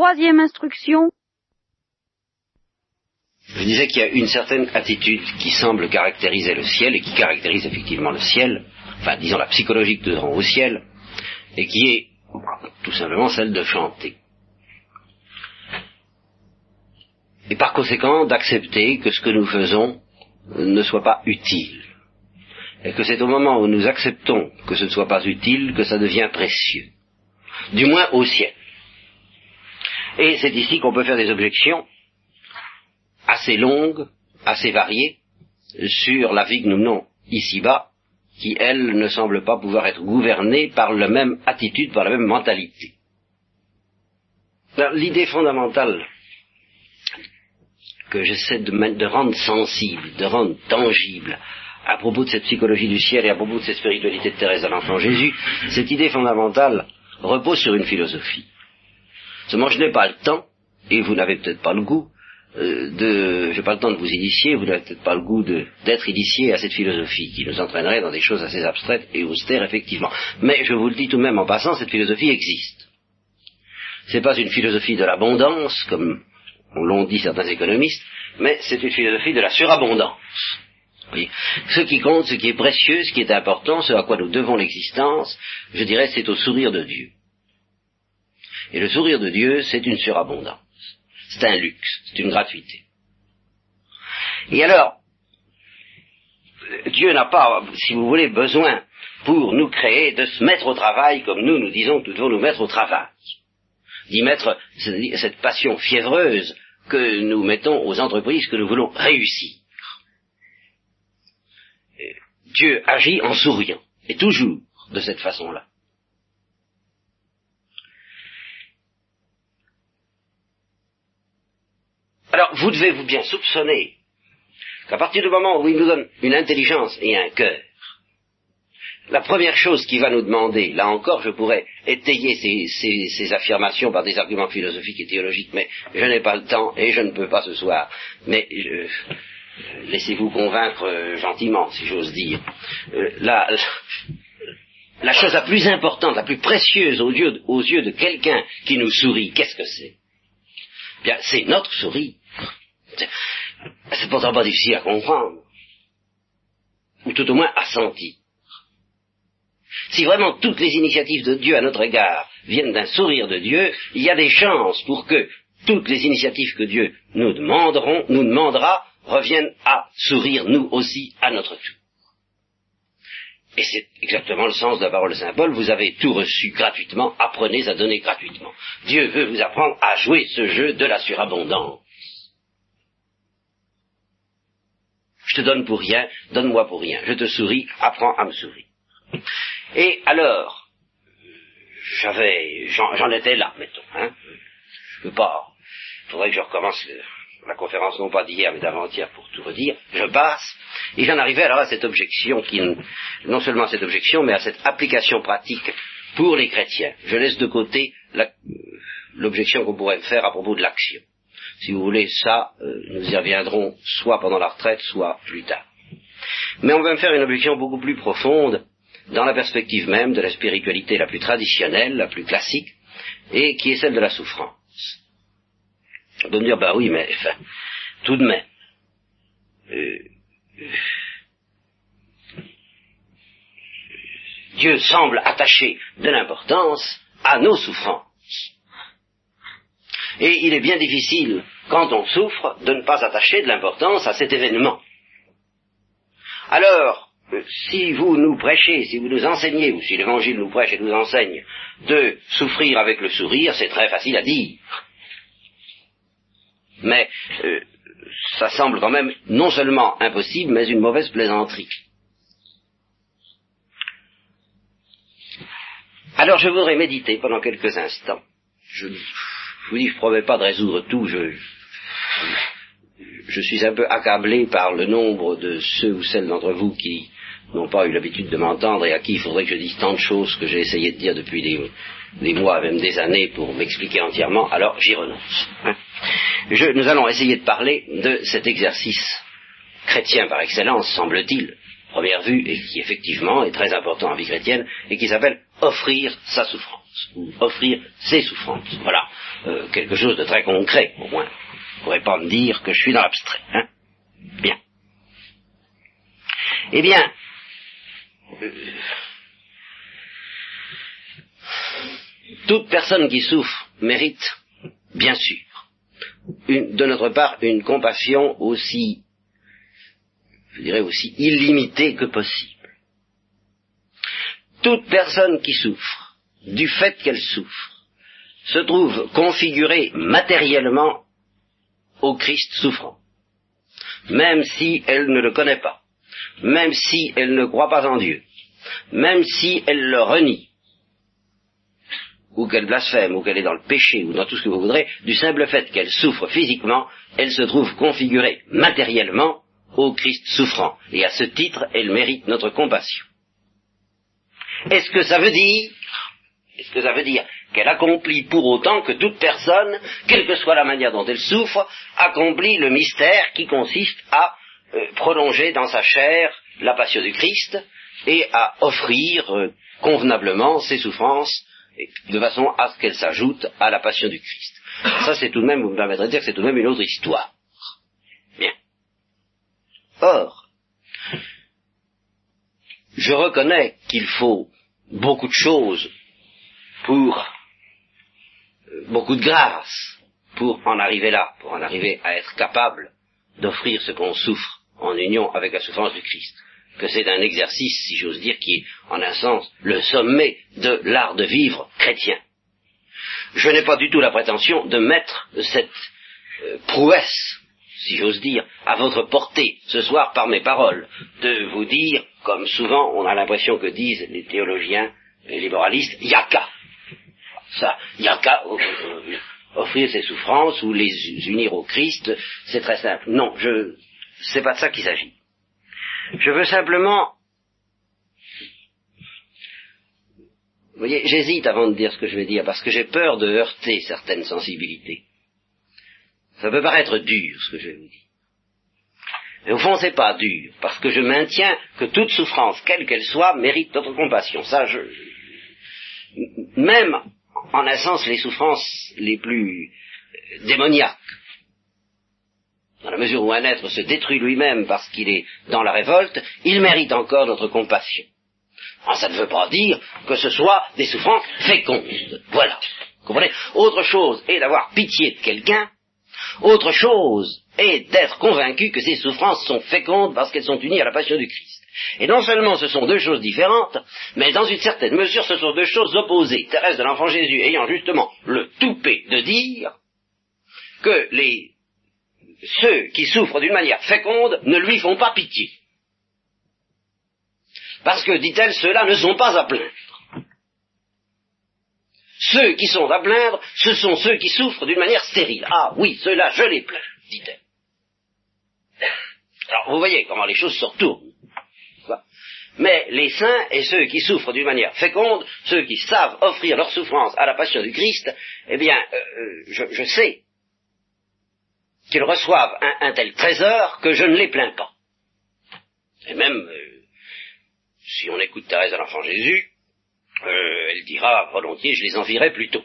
troisième instruction Je disais qu'il y a une certaine attitude qui semble caractériser le ciel et qui caractérise effectivement le ciel, enfin disons la psychologie que nous au ciel, et qui est tout simplement celle de chanter. Et par conséquent d'accepter que ce que nous faisons ne soit pas utile. Et que c'est au moment où nous acceptons que ce ne soit pas utile que ça devient précieux. Du moins au ciel. Et c'est ici qu'on peut faire des objections assez longues, assez variées, sur la vie que nous menons ici-bas, qui, elle, ne semble pas pouvoir être gouvernée par la même attitude, par la même mentalité. L'idée fondamentale que j'essaie de, rendre sensible, de rendre tangible à propos de cette psychologie du ciel et à propos de cette spiritualité de Thérèse de l'enfant Jésus, cette idée fondamentale repose sur une philosophie. Seulement, je n'ai pas le temps, et vous n'avez peut-être pas le goût, euh, de, je n'ai pas le temps de vous initier, vous n'avez peut-être pas le goût d'être initié à cette philosophie qui nous entraînerait dans des choses assez abstraites et austères, effectivement. Mais je vous le dis tout de même en passant, cette philosophie existe. Ce n'est pas une philosophie de l'abondance, comme l'ont dit certains économistes, mais c'est une philosophie de la surabondance. Ce qui compte, ce qui est précieux, ce qui est important, ce à quoi nous devons l'existence, je dirais, c'est au sourire de Dieu. Et le sourire de Dieu, c'est une surabondance. C'est un luxe, c'est une gratuité. Et alors, Dieu n'a pas, si vous voulez, besoin pour nous créer de se mettre au travail comme nous, nous disons nous devons nous mettre au travail. D'y mettre cette passion fiévreuse que nous mettons aux entreprises que nous voulons réussir. Dieu agit en souriant, et toujours de cette façon-là. Alors, vous devez vous bien soupçonner qu'à partir du moment où il nous donne une intelligence et un cœur, la première chose qu'il va nous demander, là encore je pourrais étayer ces, affirmations par des arguments philosophiques et théologiques, mais je n'ai pas le temps et je ne peux pas ce soir. Mais laissez-vous convaincre euh, gentiment, si j'ose dire. Euh, la, chose la plus importante, la plus précieuse aux yeux, aux yeux de quelqu'un qui nous sourit, qu'est-ce que c'est? Bien, c'est notre sourire. C'est pourtant pas difficile à comprendre, ou tout au moins à sentir. Si vraiment toutes les initiatives de Dieu à notre égard viennent d'un sourire de Dieu, il y a des chances pour que toutes les initiatives que Dieu nous demanderont, nous demandera, reviennent à sourire nous aussi à notre tour. Et c'est exactement le sens de la parole de Saint Paul, vous avez tout reçu gratuitement, apprenez à donner gratuitement. Dieu veut vous apprendre à jouer ce jeu de la surabondance. Je te donne pour rien, donne-moi pour rien. Je te souris, apprends à me sourire. Et alors, j'avais, j'en étais là, mettons. Hein. Je peux pas. Il faudrait que je recommence la conférence non pas d'hier mais d'avant-hier pour tout redire. Je passe et j'en arrivais alors à cette objection qui, non seulement à cette objection, mais à cette application pratique pour les chrétiens. Je laisse de côté l'objection qu'on pourrait faire à propos de l'action. Si vous voulez, ça, euh, nous y reviendrons soit pendant la retraite, soit plus tard. Mais on va me faire une objection beaucoup plus profonde dans la perspective même de la spiritualité la plus traditionnelle, la plus classique, et qui est celle de la souffrance. On peut me dire, bah oui, mais enfin, tout de même, euh, Dieu semble attacher de l'importance à nos souffrances. Et il est bien difficile, quand on souffre, de ne pas attacher de l'importance à cet événement. Alors, si vous nous prêchez, si vous nous enseignez, ou si l'Évangile nous prêche et nous enseigne de souffrir avec le sourire, c'est très facile à dire. Mais euh, ça semble quand même non seulement impossible, mais une mauvaise plaisanterie. Alors je voudrais méditer pendant quelques instants. Je, vous dis, je ne promets pas de résoudre tout, je, je suis un peu accablé par le nombre de ceux ou celles d'entre vous qui n'ont pas eu l'habitude de m'entendre et à qui il faudrait que je dise tant de choses que j'ai essayé de dire depuis des, mois, même des années, pour m'expliquer entièrement, alors j'y renonce. Hein. nous allons essayer de parler de cet exercice chrétien par excellence, semble-t-il, première vue, et qui effectivement est très important en vie chrétienne, et qui s'appelle offrir sa souffrance, ou offrir ses souffrances. Voilà, euh, quelque chose de très concret, au moins. Vous ne pourrez pas me dire que je suis dans l'abstrait. Hein Bien. Eh bien, toute personne qui souffre mérite, bien sûr, de notre part, une compassion aussi, je dirais aussi illimitée que possible. Toute personne qui souffre, du fait qu'elle souffre, se trouve configurée matériellement au Christ souffrant, même si elle ne le connaît pas, même si elle ne croit pas en Dieu, même si elle le renie, ou qu'elle blasphème, ou qu'elle est dans le péché, ou dans tout ce que vous voudrez, du simple fait qu'elle souffre physiquement, elle se trouve configurée matériellement au Christ souffrant, et à ce titre, elle mérite notre compassion. Est-ce que ça veut dire, est-ce que ça veut dire qu'elle accomplit pour autant que toute personne, quelle que soit la manière dont elle souffre, accomplit le mystère qui consiste à euh, prolonger dans sa chair la passion du Christ et à offrir euh, convenablement ses souffrances de façon à ce qu'elles s'ajoutent à la passion du Christ. Ça, c'est tout de même, vous me permettrez de dire que c'est tout de même une autre histoire. Bien. Or, je reconnais qu'il faut beaucoup de choses pour euh, beaucoup de grâce pour en arriver là, pour en arriver à être capable d'offrir ce qu'on souffre en union avec la souffrance du Christ. Que c'est un exercice, si j'ose dire, qui est en un sens le sommet de l'art de vivre chrétien. Je n'ai pas du tout la prétention de mettre cette euh, prouesse si j'ose dire, à votre portée ce soir par mes paroles, de vous dire, comme souvent on a l'impression que disent les théologiens et les moralistes, yaka. Ça, yaka, offrir ses souffrances ou les unir au Christ, c'est très simple. Non, je, c'est pas de ça qu'il s'agit. Je veux simplement, vous voyez, j'hésite avant de dire ce que je vais dire parce que j'ai peur de heurter certaines sensibilités. Ça peut paraître dur ce que je vais vous dire. Mais au fond, c'est pas dur, parce que je maintiens que toute souffrance, quelle qu'elle soit, mérite notre compassion. Ça, je, même en un sens les souffrances les plus démoniaques. Dans la mesure où un être se détruit lui-même parce qu'il est dans la révolte, il mérite encore notre compassion. Alors, ça ne veut pas dire que ce soit des souffrances fécondes. Voilà. Vous comprenez? Autre chose est d'avoir pitié de quelqu'un autre chose est d'être convaincu que ces souffrances sont fécondes parce qu'elles sont unies à la passion du Christ. Et non seulement ce sont deux choses différentes, mais dans une certaine mesure ce sont deux choses opposées. Thérèse de l'Enfant Jésus ayant justement le toupet de dire que les, ceux qui souffrent d'une manière féconde ne lui font pas pitié. Parce que, dit-elle, ceux-là ne sont pas à plaindre. Ceux qui sont à plaindre, ce sont ceux qui souffrent d'une manière stérile. Ah oui, ceux-là, je les plains, dit-elle. Alors, vous voyez comment les choses se retournent. Mais les saints et ceux qui souffrent d'une manière féconde, ceux qui savent offrir leur souffrance à la passion du Christ, eh bien, euh, euh, je, sais qu'ils reçoivent un, tel trésor que je ne les plains pas. Et même, euh, si on écoute Thérèse à l'Enfant Jésus, euh, elle dira volontiers, je les envierai plutôt.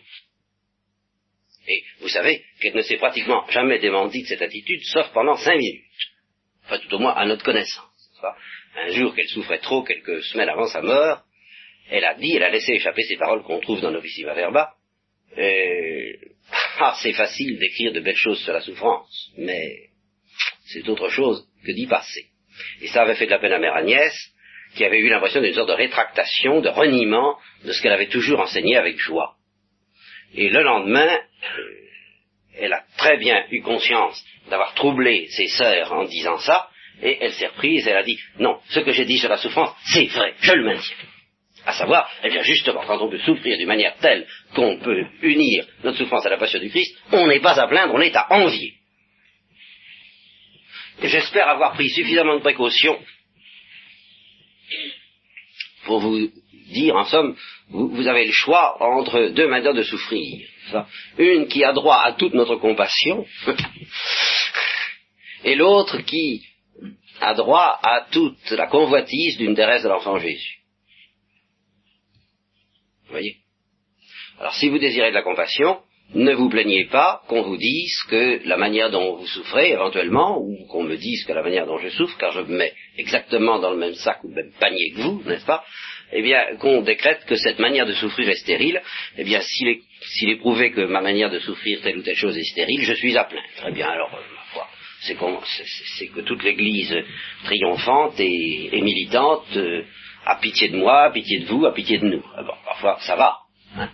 Et vous savez qu'elle ne s'est pratiquement jamais démentie de cette attitude, sauf pendant cinq minutes. Enfin, tout au moins à notre connaissance. Un jour qu'elle souffrait trop, quelques semaines avant sa mort, elle a dit, elle a laissé échapper ces paroles qu'on trouve dans Novissima Verba. Euh, ah, c'est facile d'écrire de belles choses sur la souffrance, mais c'est autre chose que d'y passer. Et ça avait fait de la peine à mère Agnès, qui avait eu l'impression d'une sorte de rétractation, de reniement de ce qu'elle avait toujours enseigné avec joie. Et le lendemain, euh, elle a très bien eu conscience d'avoir troublé ses sœurs en disant ça, et elle s'est reprise, elle a dit, non, ce que j'ai dit sur la souffrance, c'est vrai, je le maintiens. À savoir, eh bien justement, quand on peut souffrir d'une manière telle qu'on peut unir notre souffrance à la passion du Christ, on n'est pas à plaindre, on est à envier. J'espère avoir pris suffisamment de précautions pour vous dire, en somme, vous, avez le choix entre deux manières de souffrir. Une qui a droit à toute notre compassion, et l'autre qui a droit à toute la convoitise d'une Thérèse de l'Enfant Jésus. Vous voyez? Alors si vous désirez de la compassion, ne vous plaignez pas qu'on vous dise que la manière dont vous souffrez éventuellement, ou qu'on me dise que la manière dont je souffre, car je me mets exactement dans le même sac ou le même panier que vous, n'est-ce pas? Eh bien, qu'on décrète que cette manière de souffrir est stérile. Eh bien, s'il est, prouvé que ma manière de souffrir telle ou telle chose est stérile, je suis à plaindre. Très bien, alors, euh, ma foi, c'est, que toute l'Église triomphante et, militante euh, a pitié de moi, a pitié de vous, a pitié de nous. Ah parfois, ça va. Hein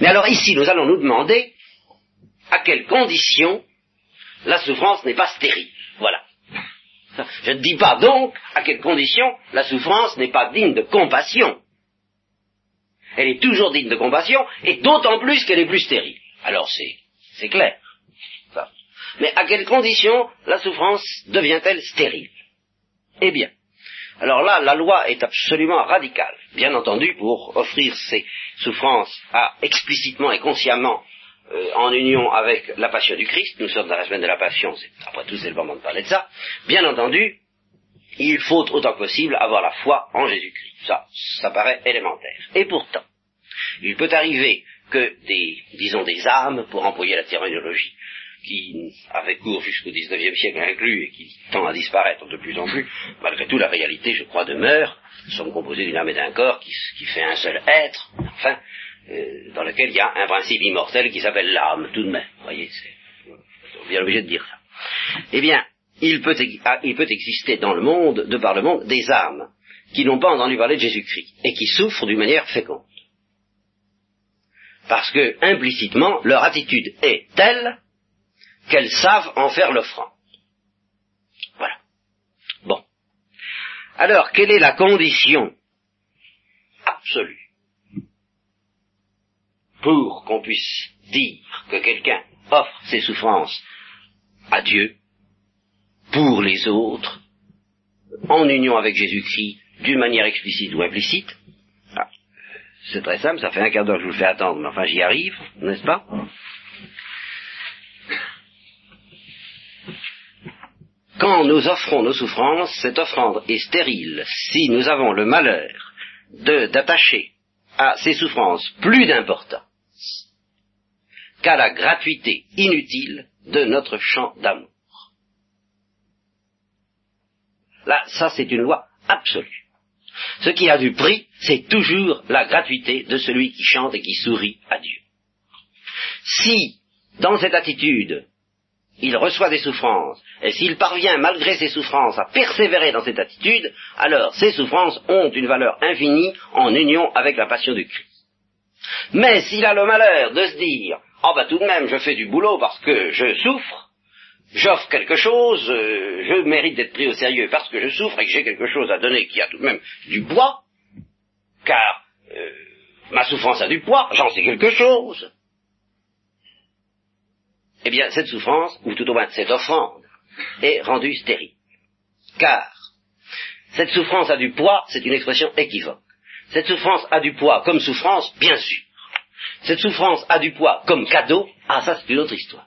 Mais alors ici, nous allons nous demander à quelles conditions la souffrance n'est pas stérile. Voilà. Je ne dis pas donc à quelles conditions la souffrance n'est pas digne de compassion. Elle est toujours digne de compassion, et d'autant plus qu'elle est plus stérile. Alors c'est, c'est clair. Mais à quelles conditions la souffrance devient-elle stérile? Eh bien, alors là, la loi est absolument radicale, bien entendu, pour offrir ces souffrances à explicitement et consciemment euh, en union avec la passion du Christ. Nous sommes dans la semaine de la passion, après tout c'est le moment de parler de ça. Bien entendu, il faut autant que possible avoir la foi en Jésus-Christ. Ça, ça paraît élémentaire. Et pourtant, il peut arriver que des, disons, des âmes, pour employer la terminologie qui avait cours jusqu'au XIXe siècle inclus et qui tend à disparaître de plus en plus, malgré tout la réalité, je crois, demeure. Nous sommes composés d'une âme et d'un corps qui, fait un seul être, enfin, euh, dans lequel il y a un principe immortel qui s'appelle l'âme, tout de même. Vous voyez, c'est bien obligé de dire ça. Eh bien, il peut, ah, il peut exister dans le monde, de par le monde, des âmes qui n'ont pas entendu parler de Jésus-Christ et qui souffrent d'une manière féconde. Parce que, implicitement, leur attitude est telle qu'elles savent en faire l'offrande. Voilà. Bon. Alors, quelle est la condition absolue pour qu'on puisse dire que quelqu'un offre ses souffrances à Dieu, pour les autres, en union avec Jésus-Christ, d'une manière explicite ou implicite? Ah, C'est très simple, ça fait un quart d'heure que je vous le fais attendre, mais enfin j'y arrive, n'est-ce pas? Quand nous offrons nos souffrances, cette offrande est stérile si nous avons le malheur d'attacher à ces souffrances plus d'importance qu'à la gratuité inutile de notre champ d'amour. Là, ça c'est une loi absolue. Ce qui a du prix, c'est toujours la gratuité de celui qui chante et qui sourit à Dieu. Si, dans cette attitude, il reçoit des souffrances, et s'il parvient, malgré ses souffrances, à persévérer dans cette attitude, alors ces souffrances ont une valeur infinie en union avec la passion du Christ. Mais s'il a le malheur de se dire, ah oh ben tout de même, je fais du boulot parce que je souffre, j'offre quelque chose, euh, je mérite d'être pris au sérieux parce que je souffre et que j'ai quelque chose à donner qui a tout de même du poids, car euh, ma souffrance a du poids, j'en sais quelque chose eh bien, cette souffrance, ou tout au moins cette offrande, est rendue stérile. Car, cette souffrance a du poids, c'est une expression équivoque. Cette souffrance a du poids comme souffrance, bien sûr. Cette souffrance a du poids comme cadeau, ah ça c'est une autre histoire.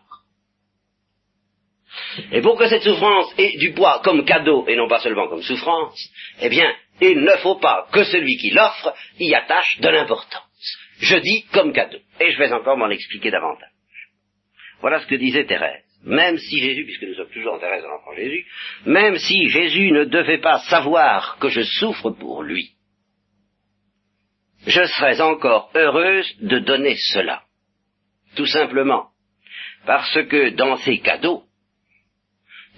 Et pour que cette souffrance ait du poids comme cadeau et non pas seulement comme souffrance, eh bien, il ne faut pas que celui qui l'offre y attache de l'importance. Je dis comme cadeau. Et je vais encore m'en expliquer davantage. Voilà ce que disait Thérèse. Même si Jésus, puisque nous sommes toujours en Thérèse de l'enfant Jésus, même si Jésus ne devait pas savoir que je souffre pour lui, je serais encore heureuse de donner cela. Tout simplement parce que dans ces cadeaux,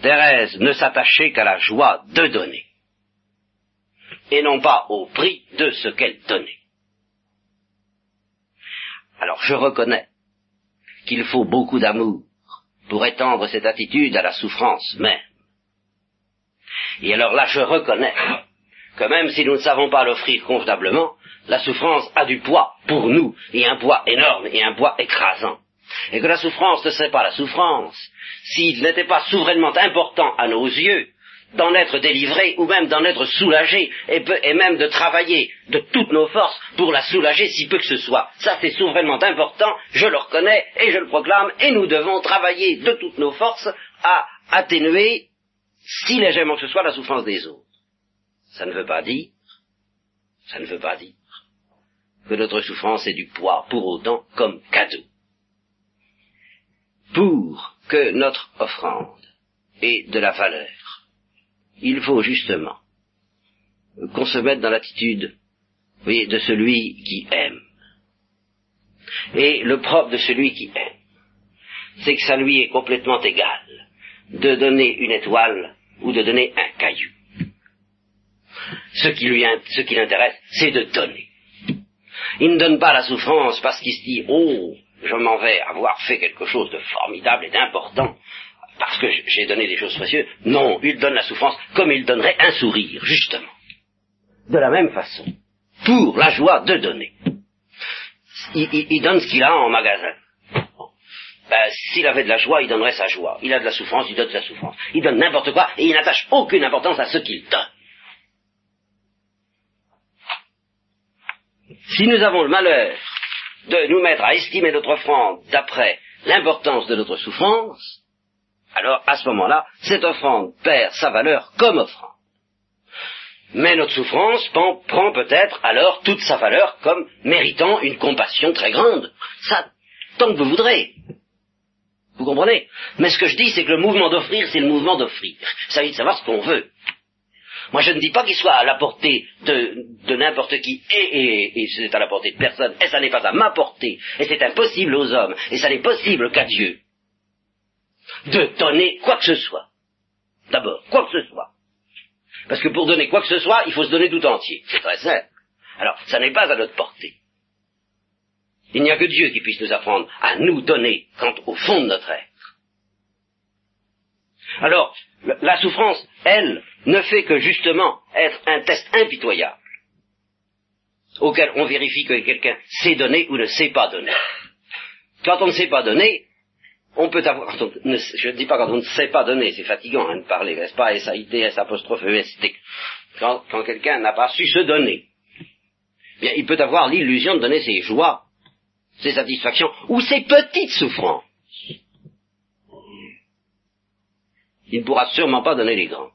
Thérèse ne s'attachait qu'à la joie de donner, et non pas au prix de ce qu'elle donnait. Alors je reconnais qu'il faut beaucoup d'amour pour étendre cette attitude à la souffrance même. Et alors là, je reconnais que même si nous ne savons pas l'offrir convenablement, la souffrance a du poids pour nous, et un poids énorme, et un poids écrasant. Et que la souffrance ne serait pas la souffrance s'il n'était pas souverainement important à nos yeux d'en être délivré ou même d'en être soulagé et, même de travailler de toutes nos forces pour la soulager si peu que ce soit. Ça c'est souverainement important, je le reconnais et je le proclame et nous devons travailler de toutes nos forces à atténuer si légèrement que ce soit la souffrance des autres. Ça ne veut pas dire Ça ne veut pas dire que notre souffrance ait du poids pour autant comme cadeau. Pour que notre offrande ait de la valeur, il faut justement qu'on se mette dans l'attitude de celui qui aime. Et le propre de celui qui aime, c'est que ça lui est complètement égal de donner une étoile ou de donner un caillou. Ce qui lui, ce qui l'intéresse, c'est de donner. Il ne donne pas la souffrance parce qu'il se dit, oh, je m'en vais avoir fait quelque chose de formidable et d'important, parce que j'ai donné des choses précieuses. Non, il donne la souffrance comme il donnerait un sourire, justement. De la même façon, pour la joie de donner. Il, donne ce qu'il a en magasin. Ben, s'il avait de la joie, il donnerait sa joie. Il a de la souffrance, il donne sa souffrance. Il donne n'importe quoi et il n'attache aucune importance à ce qu'il donne. Si nous avons le malheur de nous mettre à estimer notre offrande d'après l'importance de notre souffrance, alors à ce moment-là, cette offrande perd sa valeur comme offrande. Mais notre souffrance prend peut-être alors toute sa valeur comme méritant une compassion très grande. Ça, tant que vous voudrez. Vous comprenez? Mais ce que je dis, c'est que le mouvement d'offrir, c'est le mouvement d'offrir. Il s'agit de savoir ce qu'on veut. Moi, je ne dis pas qu'il soit à la portée de, n'importe qui, et, et c'est à la portée de personne, et ça n'est pas à ma portée, et c'est impossible aux hommes, et ça n'est possible qu'à Dieu, de donner quoi que ce soit. D'abord, quoi que ce soit. Parce que pour donner quoi que ce soit, il faut se donner tout entier. C'est très simple. Alors, ça n'est pas à notre portée. Il n'y a que Dieu qui puisse nous apprendre à nous donner quant au fond de notre être. Alors, la souffrance, elle, ne fait que justement être un test impitoyable auquel on vérifie que quelqu'un sait donner ou ne sait pas donner. Quand on ne sait pas donner, on peut avoir, je ne dis pas quand on ne sait pas donner, c'est fatigant hein, de parler, n'est-ce pas, S-A-I-T-S apostrophe E-S-T. Quand, quelqu'un n'a pas su se donner, bien, il peut avoir l'illusion de donner ses joies, ses satisfactions, ou ses petites souffrances. Il ne pourra sûrement pas donner les grandes.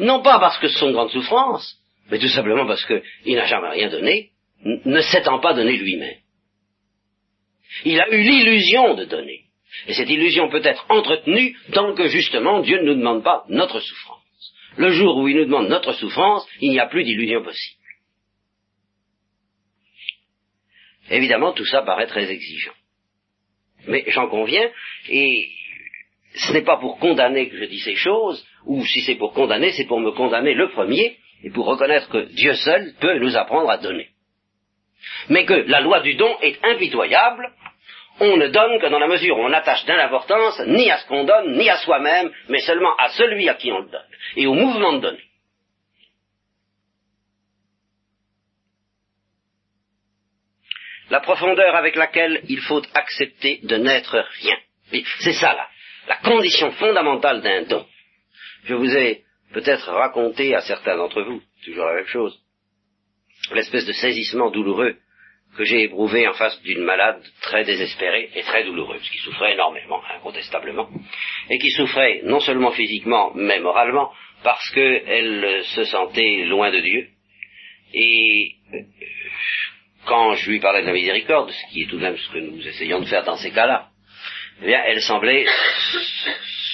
Non pas parce que ce sont grandes souffrances, mais tout simplement parce qu'il n'a jamais rien donné, ne s'étant pas donné lui-même. Il a eu l'illusion de donner. Et cette illusion peut être entretenue tant que justement Dieu ne nous demande pas notre souffrance. Le jour où il nous demande notre souffrance, il n'y a plus d'illusion possible. Évidemment, tout ça paraît très exigeant. Mais j'en conviens, et ce n'est pas pour condamner que je dis ces choses, ou si c'est pour condamner, c'est pour me condamner le premier, et pour reconnaître que Dieu seul peut nous apprendre à donner. Mais que la loi du don est impitoyable, on ne donne que dans la mesure où on attache de l'importance ni à ce qu'on donne, ni à soi-même, mais seulement à celui à qui on le donne, et au mouvement de donner. La profondeur avec laquelle il faut accepter de n'être rien. C'est ça, là, la condition fondamentale d'un don. Je vous ai peut-être raconté à certains d'entre vous, toujours la même chose, l'espèce de saisissement douloureux que j'ai éprouvé en face d'une malade très désespérée et très douloureuse, qui souffrait énormément, incontestablement, et qui souffrait non seulement physiquement, mais moralement, parce qu'elle se sentait loin de Dieu. Et euh, quand je lui parlais de la miséricorde, ce qui est tout de même ce que nous essayons de faire dans ces cas-là, eh bien, elle semblait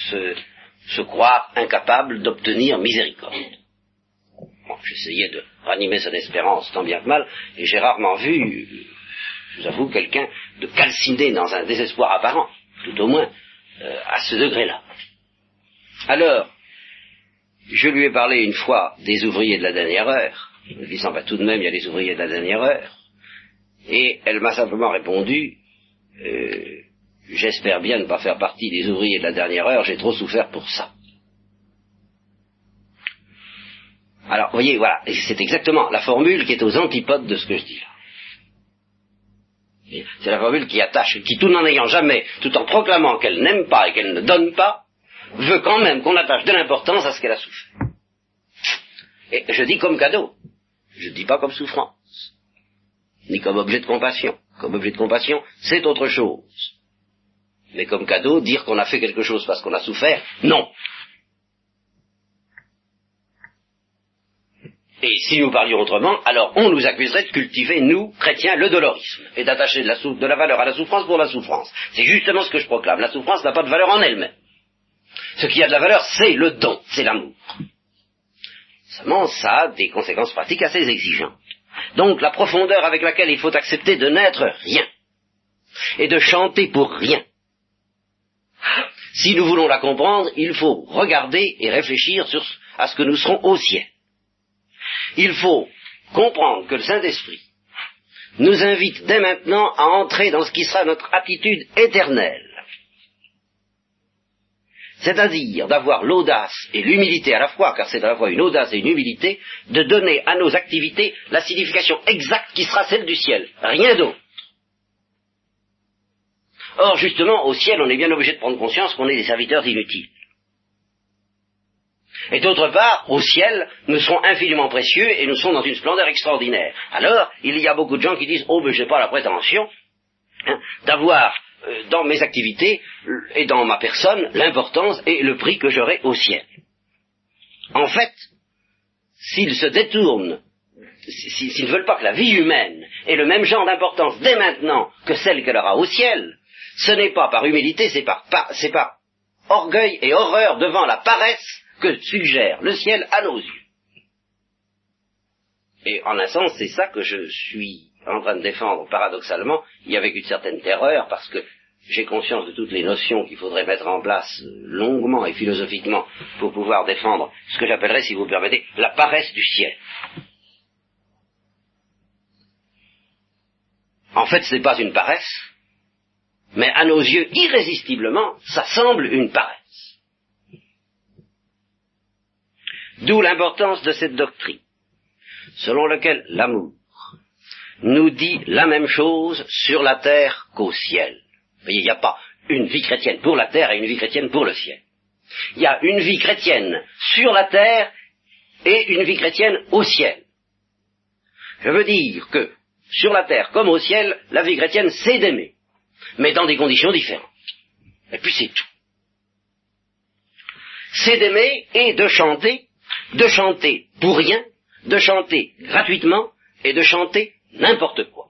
se, se croire incapable d'obtenir miséricorde. J'essayais de ranimer son espérance tant bien que mal, et j'ai rarement vu, je vous avoue, quelqu'un de calciner dans un désespoir apparent, tout au moins euh, à ce degré-là. Alors, je lui ai parlé une fois des ouvriers de la dernière heure, me disant, bah, tout de même, il y a les ouvriers de la dernière heure, et elle m'a simplement répondu, euh, j'espère bien ne pas faire partie des ouvriers de la dernière heure, j'ai trop souffert pour ça. Alors, vous voyez, voilà, c'est exactement la formule qui est aux antipodes de ce que je dis là. C'est la formule qui attache, qui tout n'en ayant jamais, tout en proclamant qu'elle n'aime pas et qu'elle ne donne pas, veut quand même qu'on attache de l'importance à ce qu'elle a souffert. Et je dis comme cadeau, je ne dis pas comme souffrance, ni comme objet de compassion. Comme objet de compassion, c'est autre chose. Mais comme cadeau, dire qu'on a fait quelque chose parce qu'on a souffert, non. Et si nous parlions autrement, alors on nous accuserait de cultiver, nous, chrétiens, le dolorisme, et d'attacher de, la, valeur à la souffrance pour la souffrance. C'est justement ce que je proclame. La souffrance n'a pas de valeur en elle-même. Ce qui a de la valeur, c'est le don, c'est l'amour. Seulement, ça a des conséquences pratiques assez exigeantes. Donc, la profondeur avec laquelle il faut accepter de n'être rien, et de chanter pour rien. Si nous voulons la comprendre, il faut regarder et réfléchir à ce que nous serons au ciel. Il faut comprendre que le Saint-Esprit nous invite dès maintenant à entrer dans ce qui sera notre attitude éternelle. C'est-à-dire d'avoir l'audace et l'humilité à la fois, car c'est à la fois une audace et une humilité, de donner à nos activités la signification exacte qui sera celle du ciel, rien d'autre. Or, justement, au ciel, on est bien obligé de prendre conscience qu'on est des serviteurs inutiles. Et d'autre part, au ciel, nous serons infiniment précieux et nous serons dans une splendeur extraordinaire. Alors, il y a beaucoup de gens qui disent, oh, mais j'ai pas la prétention hein, d'avoir euh, dans mes activités et dans ma personne l'importance et le prix que j'aurai au ciel. En fait, s'ils se détournent, s'ils ne veulent pas que la vie humaine ait le même genre d'importance dès maintenant que celle qu'elle aura au ciel, ce n'est pas par humilité, c'est par, c'est par orgueil et horreur devant la paresse que suggère le ciel à nos yeux. Et en un sens, c'est ça que je suis en train de défendre paradoxalement, et avec une certaine terreur, parce que j'ai conscience de toutes les notions qu'il faudrait mettre en place longuement et philosophiquement pour pouvoir défendre ce que j'appellerais, si vous permettez, la paresse du ciel. En fait, ce n'est pas une paresse, mais à nos yeux, irrésistiblement, ça semble une paresse. D'où l'importance de cette doctrine, selon laquelle l'amour nous dit la même chose sur la terre qu'au ciel. Vous voyez, il n'y a pas une vie chrétienne pour la terre et une vie chrétienne pour le ciel. Il y a une vie chrétienne sur la terre et une vie chrétienne au ciel. Je veux dire que sur la terre comme au ciel, la vie chrétienne c'est d'aimer, mais dans des conditions différentes. Et puis c'est tout. C'est d'aimer et de chanter de chanter pour rien, de chanter gratuitement et de chanter n'importe quoi.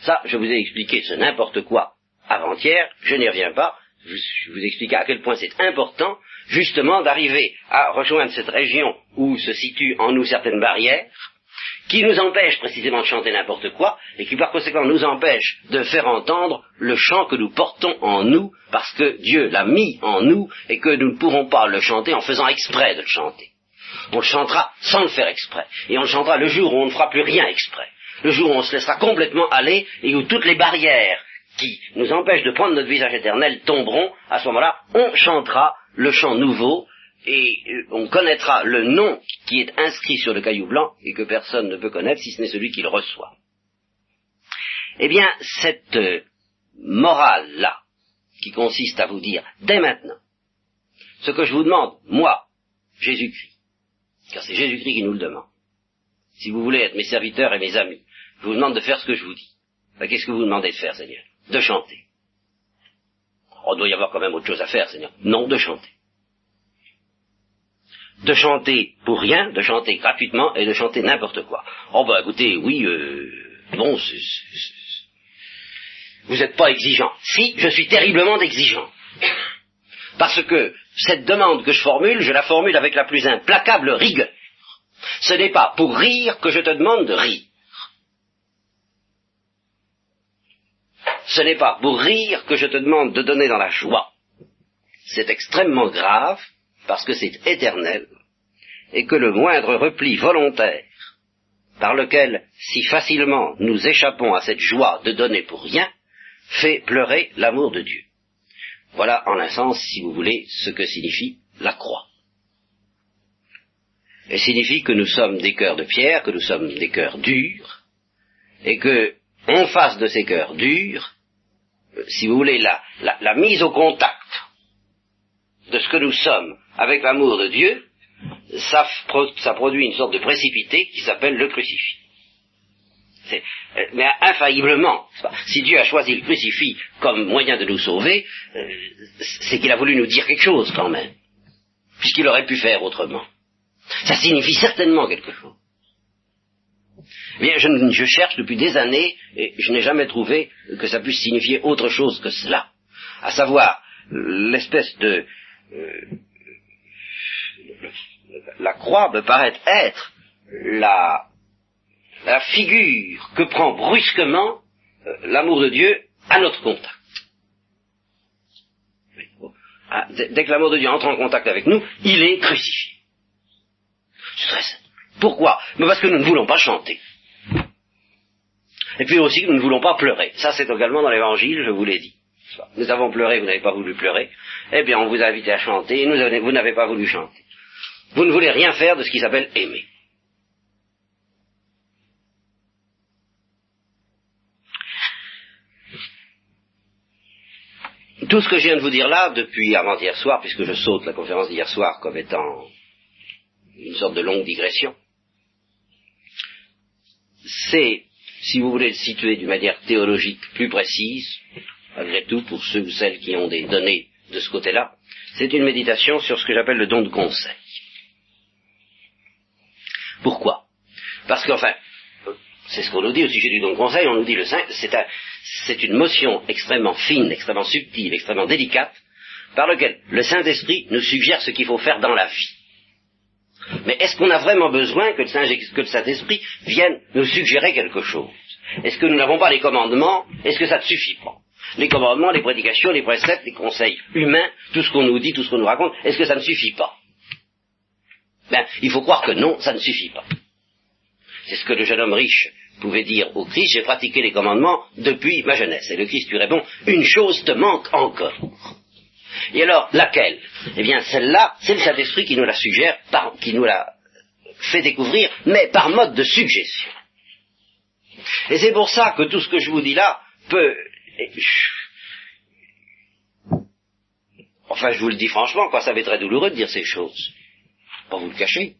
Ça, je vous ai expliqué ce n'importe quoi avant-hier, je n'y reviens pas, je vous explique à quel point c'est important justement d'arriver à rejoindre cette région où se situent en nous certaines barrières, qui nous empêchent précisément de chanter n'importe quoi, et qui par conséquent nous empêchent de faire entendre le chant que nous portons en nous, parce que Dieu l'a mis en nous, et que nous ne pourrons pas le chanter en faisant exprès de le chanter. On le chantera sans le faire exprès, et on le chantera le jour où on ne fera plus rien exprès, le jour où on se laissera complètement aller, et où toutes les barrières qui nous empêchent de prendre notre visage éternel tomberont, à ce moment-là, on chantera le chant nouveau, et euh, on connaîtra le nom qui est inscrit sur le caillou blanc et que personne ne peut connaître si ce n'est celui qui le reçoit. Eh bien, cette euh, morale-là, qui consiste à vous dire, dès maintenant, ce que je vous demande, moi, Jésus-Christ, car c'est Jésus-Christ qui nous le demande, si vous voulez être mes serviteurs et mes amis, je vous demande de faire ce que je vous dis. Ben, Qu'est-ce que vous demandez de faire, Seigneur? De chanter. On oh, doit y avoir quand même autre chose à faire, Seigneur. Non, de chanter de chanter pour rien, de chanter gratuitement et de chanter n'importe quoi. Oh ben écoutez, oui, euh, bon, vous n'êtes pas exigeant. Si, je suis terriblement exigeant. Parce que cette demande que je formule, je la formule avec la plus implacable rigueur. Ce n'est pas pour rire que je te demande de rire. Ce n'est pas pour rire que je te demande de donner dans la joie. C'est extrêmement grave, parce que c'est éternel, et que le moindre repli volontaire par lequel si facilement nous échappons à cette joie de donner pour rien, fait pleurer l'amour de Dieu. Voilà en un sens, si vous voulez, ce que signifie la croix. Elle signifie que nous sommes des cœurs de pierre, que nous sommes des cœurs durs, et que, en face de ces cœurs durs, si vous voulez, la, la mise au contact de ce que nous sommes avec l'amour de Dieu, ça, produit une sorte de précipité qui s'appelle le crucifix. Euh, mais infailliblement, si Dieu a choisi le crucifix comme moyen de nous sauver, euh, c'est qu'il a voulu nous dire quelque chose quand même, puisqu'il aurait pu faire autrement. Ça signifie certainement quelque chose. Bien, je, je, cherche depuis des années et je n'ai jamais trouvé que ça puisse signifier autre chose que cela. À savoir, l'espèce de... Euh, la croix me paraît être la, figure que prend brusquement euh, l'amour de Dieu à notre contact. Ah, dès que l'amour de Dieu entre en contact avec nous, il est crucifié. C'est très simple. Pourquoi? Parce que nous ne voulons pas chanter. Et puis aussi nous ne voulons pas pleurer. Ça, c'est également dans l'Évangile, je vous l'ai dit. Nous avons pleuré, vous n'avez pas voulu pleurer. Eh bien, on vous a invité à chanter, et vous n'avez pas voulu chanter. Vous ne voulez rien faire de ce qui s'appelle aimer. Tout ce que je viens de vous dire là, depuis avant-hier soir, puisque je saute la conférence d'hier soir comme étant une sorte de longue digression, c'est, si vous voulez le situer d'une manière théologique plus précise, malgré tout, pour ceux ou celles qui ont des données de ce côté-là, c'est une méditation sur ce que j'appelle le don de conseil. Pourquoi? Parce qu'enfin, c'est ce qu'on nous dit au sujet du don de conseil, on nous dit le Saint, c'est une motion extrêmement fine, extrêmement subtile, extrêmement délicate, par laquelle le Saint-Esprit nous suggère ce qu'il faut faire dans la vie. Mais est-ce qu'on a vraiment besoin que le Saint-Esprit vienne nous suggérer quelque chose? Est-ce que nous n'avons pas les commandements? Est-ce que ça ne suffit pas? Les commandements, les prédications, les préceptes, les conseils humains, tout ce qu'on nous dit, tout ce qu'on nous raconte, est-ce que ça ne suffit pas? Ben, il faut croire que non, ça ne suffit pas. C'est ce que le jeune homme riche pouvait dire au Christ, j'ai pratiqué les commandements depuis ma jeunesse. Et le Christ lui répond, une chose te manque encore. Et alors, laquelle? Eh bien, celle-là, c'est le Saint-Esprit qui nous la suggère, qui nous la fait découvrir, mais par mode de suggestion. Et c'est pour ça que tout ce que je vous dis là peut... Enfin, je vous le dis franchement, quoi, ça va être très douloureux de dire ces choses. Pas vous le cacher.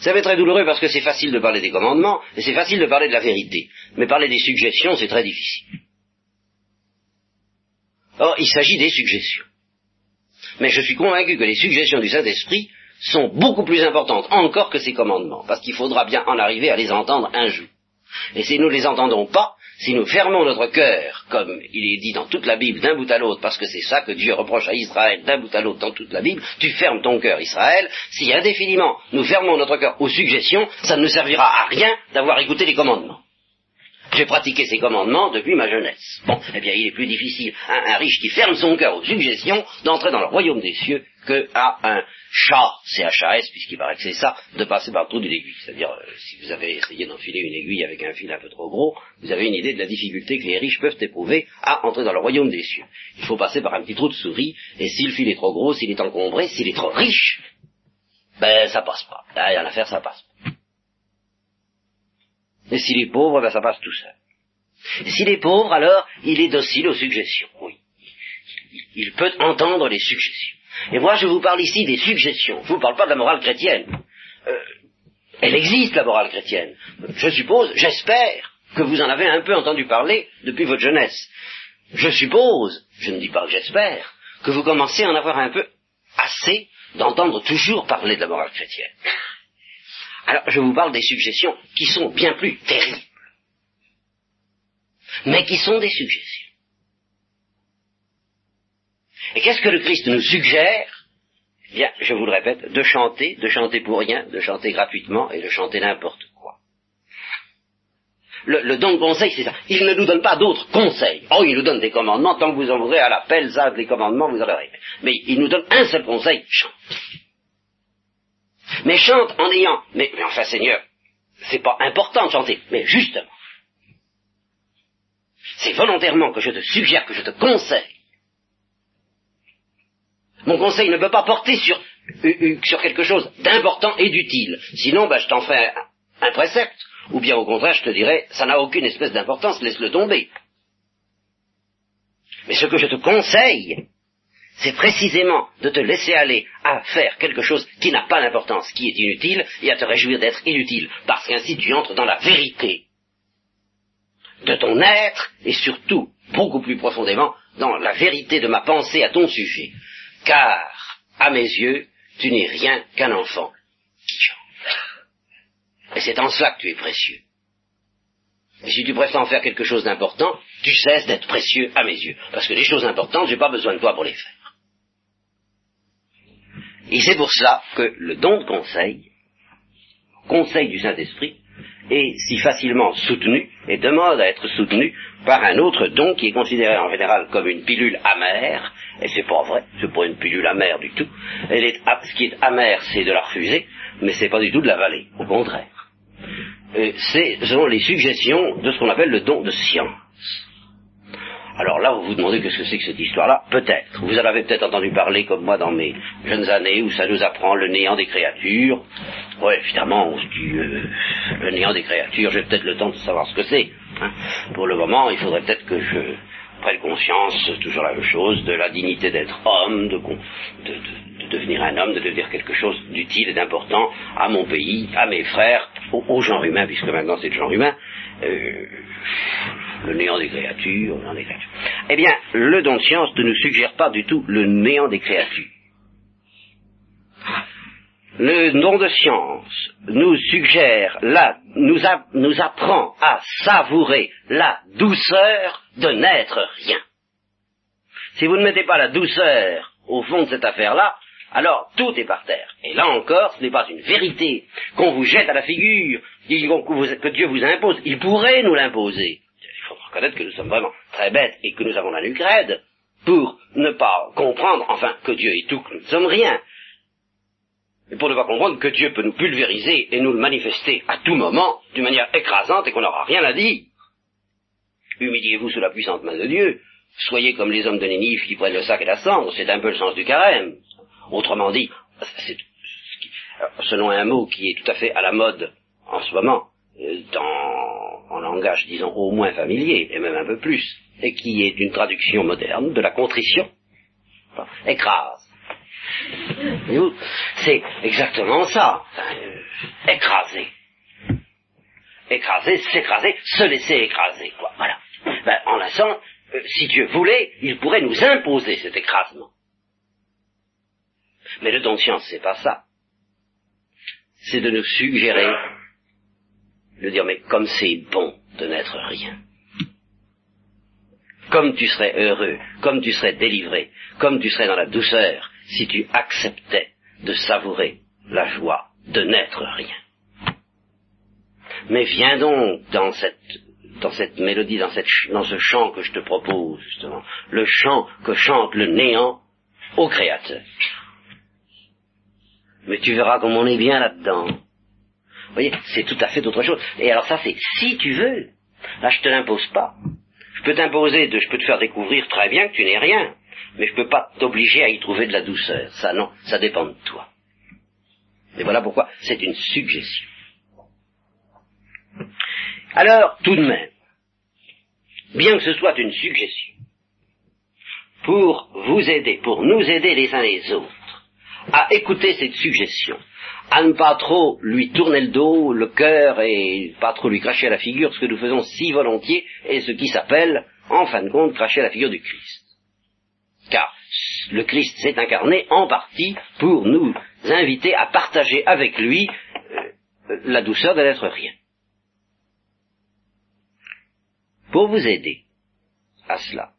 Ça va être très douloureux parce que c'est facile de parler des commandements, et c'est facile de parler de la vérité. Mais parler des suggestions, c'est très difficile. Or, il s'agit des suggestions. Mais je suis convaincu que les suggestions du Saint-Esprit sont beaucoup plus importantes encore que ces commandements, parce qu'il faudra bien en arriver à les entendre un jour. Et si nous ne les entendons pas, si nous fermons notre cœur, comme il est dit dans toute la Bible, d'un bout à l'autre, parce que c'est ça que Dieu reproche à Israël, d'un bout à l'autre dans toute la Bible, tu fermes ton cœur, Israël, si indéfiniment nous fermons notre cœur aux suggestions, ça ne nous servira à rien d'avoir écouté les commandements. J'ai pratiqué ces commandements depuis ma jeunesse. Bon, eh bien, il est plus difficile à un riche qui ferme son cœur aux suggestions d'entrer dans le royaume des cieux qu'à un chat, C-H-A-S, puisqu'il paraît que c'est ça, de passer par le trou d'une aiguille. C'est-à-dire, euh, si vous avez essayé d'enfiler une aiguille avec un fil un peu trop gros, vous avez une idée de la difficulté que les riches peuvent éprouver à entrer dans le royaume des cieux. Il faut passer par un petit trou de souris, et si le fil est trop gros, s'il est encombré, s'il est trop riche, ben, ça passe pas. Là, il y a l'affaire, ça passe pas. Et s'il est pauvre, ben ça passe tout seul. S'il est pauvre, alors il est docile aux suggestions. Oui. Il peut entendre les suggestions. Et moi, je vous parle ici des suggestions. Je ne vous parle pas de la morale chrétienne. Euh, elle existe, la morale chrétienne. Je suppose, j'espère, que vous en avez un peu entendu parler depuis votre jeunesse. Je suppose, je ne dis pas que j'espère, que vous commencez à en avoir un peu assez d'entendre toujours parler de la morale chrétienne. Alors, je vous parle des suggestions qui sont bien plus terribles, mais qui sont des suggestions. Et qu'est-ce que le Christ nous suggère? Eh Bien, je vous le répète, de chanter, de chanter pour rien, de chanter gratuitement et de chanter n'importe quoi. Le, don de conseil, c'est ça. Il ne nous donne pas d'autres conseils. Oh, il nous donne des commandements, tant que vous en voudrez à l'appel, ça, les commandements, vous en aurez. Mais il nous donne un seul conseil, chante mais chante en ayant, mais, enfin Seigneur, c'est pas important de chanter, mais justement, c'est volontairement que je te suggère, que je te conseille. Mon conseil ne peut pas porter sur, sur quelque chose d'important et d'utile. Sinon, ben, je t'en fais un, un, précepte. Ou bien au contraire, je te dirais, ça n'a aucune espèce d'importance, laisse-le tomber. Mais ce que je te conseille, c'est précisément de te laisser aller à faire quelque chose qui n'a pas d'importance, qui est inutile, et à te réjouir d'être inutile, parce qu'ainsi tu entres dans la vérité de ton être, et surtout, beaucoup plus profondément, dans la vérité de ma pensée à ton sujet. Car, à mes yeux, tu n'es rien qu'un enfant qui chante. Et c'est en cela que tu es précieux. Et si tu prétends faire quelque chose d'important, tu cesses d'être précieux à mes yeux. Parce que les choses importantes, j'ai pas besoin de toi pour les faire. Et c'est pour cela que le don de conseil, conseil du Saint-Esprit, est si facilement soutenu et demande à être soutenu par un autre don qui est considéré en général comme une pilule amère, et c'est pas vrai, c'est pas une pilule amère du tout. Elle est, ce qui est amer, c'est de la refuser, mais c'est pas du tout de la valer, au contraire. Ce sont les suggestions de ce qu'on appelle le don de science. Alors là, vous vous demandez qu'est-ce que c'est que cette histoire-là Peut-être. Vous en avez peut-être entendu parler comme moi dans mes jeunes années où ça nous apprend le néant des créatures. Oui, évidemment, euh, le néant des créatures, j'ai peut-être le temps de savoir ce que c'est. Hein. Pour le moment, il faudrait peut-être que je prenne conscience, toujours la même chose, de la dignité d'être homme, de, devenir un homme, de devenir quelque chose d'utile et d'important à mon pays, à mes frères, au, genre humain, puisque maintenant c'est le genre humain. Euh, le néant des créatures, le néant des créatures. Eh bien, le don de science ne nous suggère pas du tout le néant des créatures. Le don de science nous suggère, nous, nous apprend à savourer la douceur de n'être rien. Si vous ne mettez pas la douceur au fond de cette affaire-là, alors tout est par terre. Et là encore, ce n'est pas une vérité qu'on vous jette à la figure, que Dieu vous impose. Il pourrait nous l'imposer reconnaître que nous sommes vraiment très bêtes et que nous avons la nuque pour ne pas comprendre, enfin, que Dieu est tout, que nous ne sommes rien. Et pour ne pas comprendre que Dieu peut nous pulvériser et nous le manifester à tout moment, d'une manière écrasante et qu'on n'aura rien à dire. Humiliez-vous sous la puissante main de Dieu. Soyez comme les hommes de Nénive qui prennent le sac et la cendre. C'est un peu le sens du carême. Autrement dit, selon un mot qui est tout à fait à la mode en ce moment, euh, dans en langage, disons, au moins familier, et même un peu plus, et qui est une traduction moderne de la contrition. écrase. C'est exactement ça. Euh, écraser. Écraser, s'écraser, se laisser écraser, quoi. Voilà. Ben, en l'instant, euh, si Dieu voulait, il pourrait nous imposer cet écrasement. Mais le don de science, c'est pas ça. C'est de nous suggérer de dire, mais comme c'est bon de n'être rien. Comme tu serais heureux, comme tu serais délivré, comme tu serais dans la douceur, si tu acceptais de savourer la joie de n'être rien. Mais viens donc dans cette, dans cette mélodie, dans, cette, dans ce chant que je te propose, justement, le chant que chante le néant au Créateur. Mais tu verras comme on est bien là-dedans. Vous voyez, c'est tout à fait autre chose. Et alors ça, c'est si tu veux. Là, je te l'impose pas. Je peux t'imposer, de, je peux te faire découvrir très bien que tu n'es rien, mais je peux pas t'obliger à y trouver de la douceur. Ça, non, ça dépend de toi. Et voilà pourquoi c'est une suggestion. Alors, tout de même, bien que ce soit une suggestion, pour vous aider, pour nous aider les uns les autres, à écouter cette suggestion, à ne pas trop lui tourner le dos, le cœur, et pas trop lui cracher à la figure, ce que nous faisons si volontiers, et ce qui s'appelle, en fin de compte, cracher à la figure du Christ. Car le Christ s'est incarné en partie pour nous inviter à partager avec lui euh, la douceur de n'être rien. Pour vous aider à cela,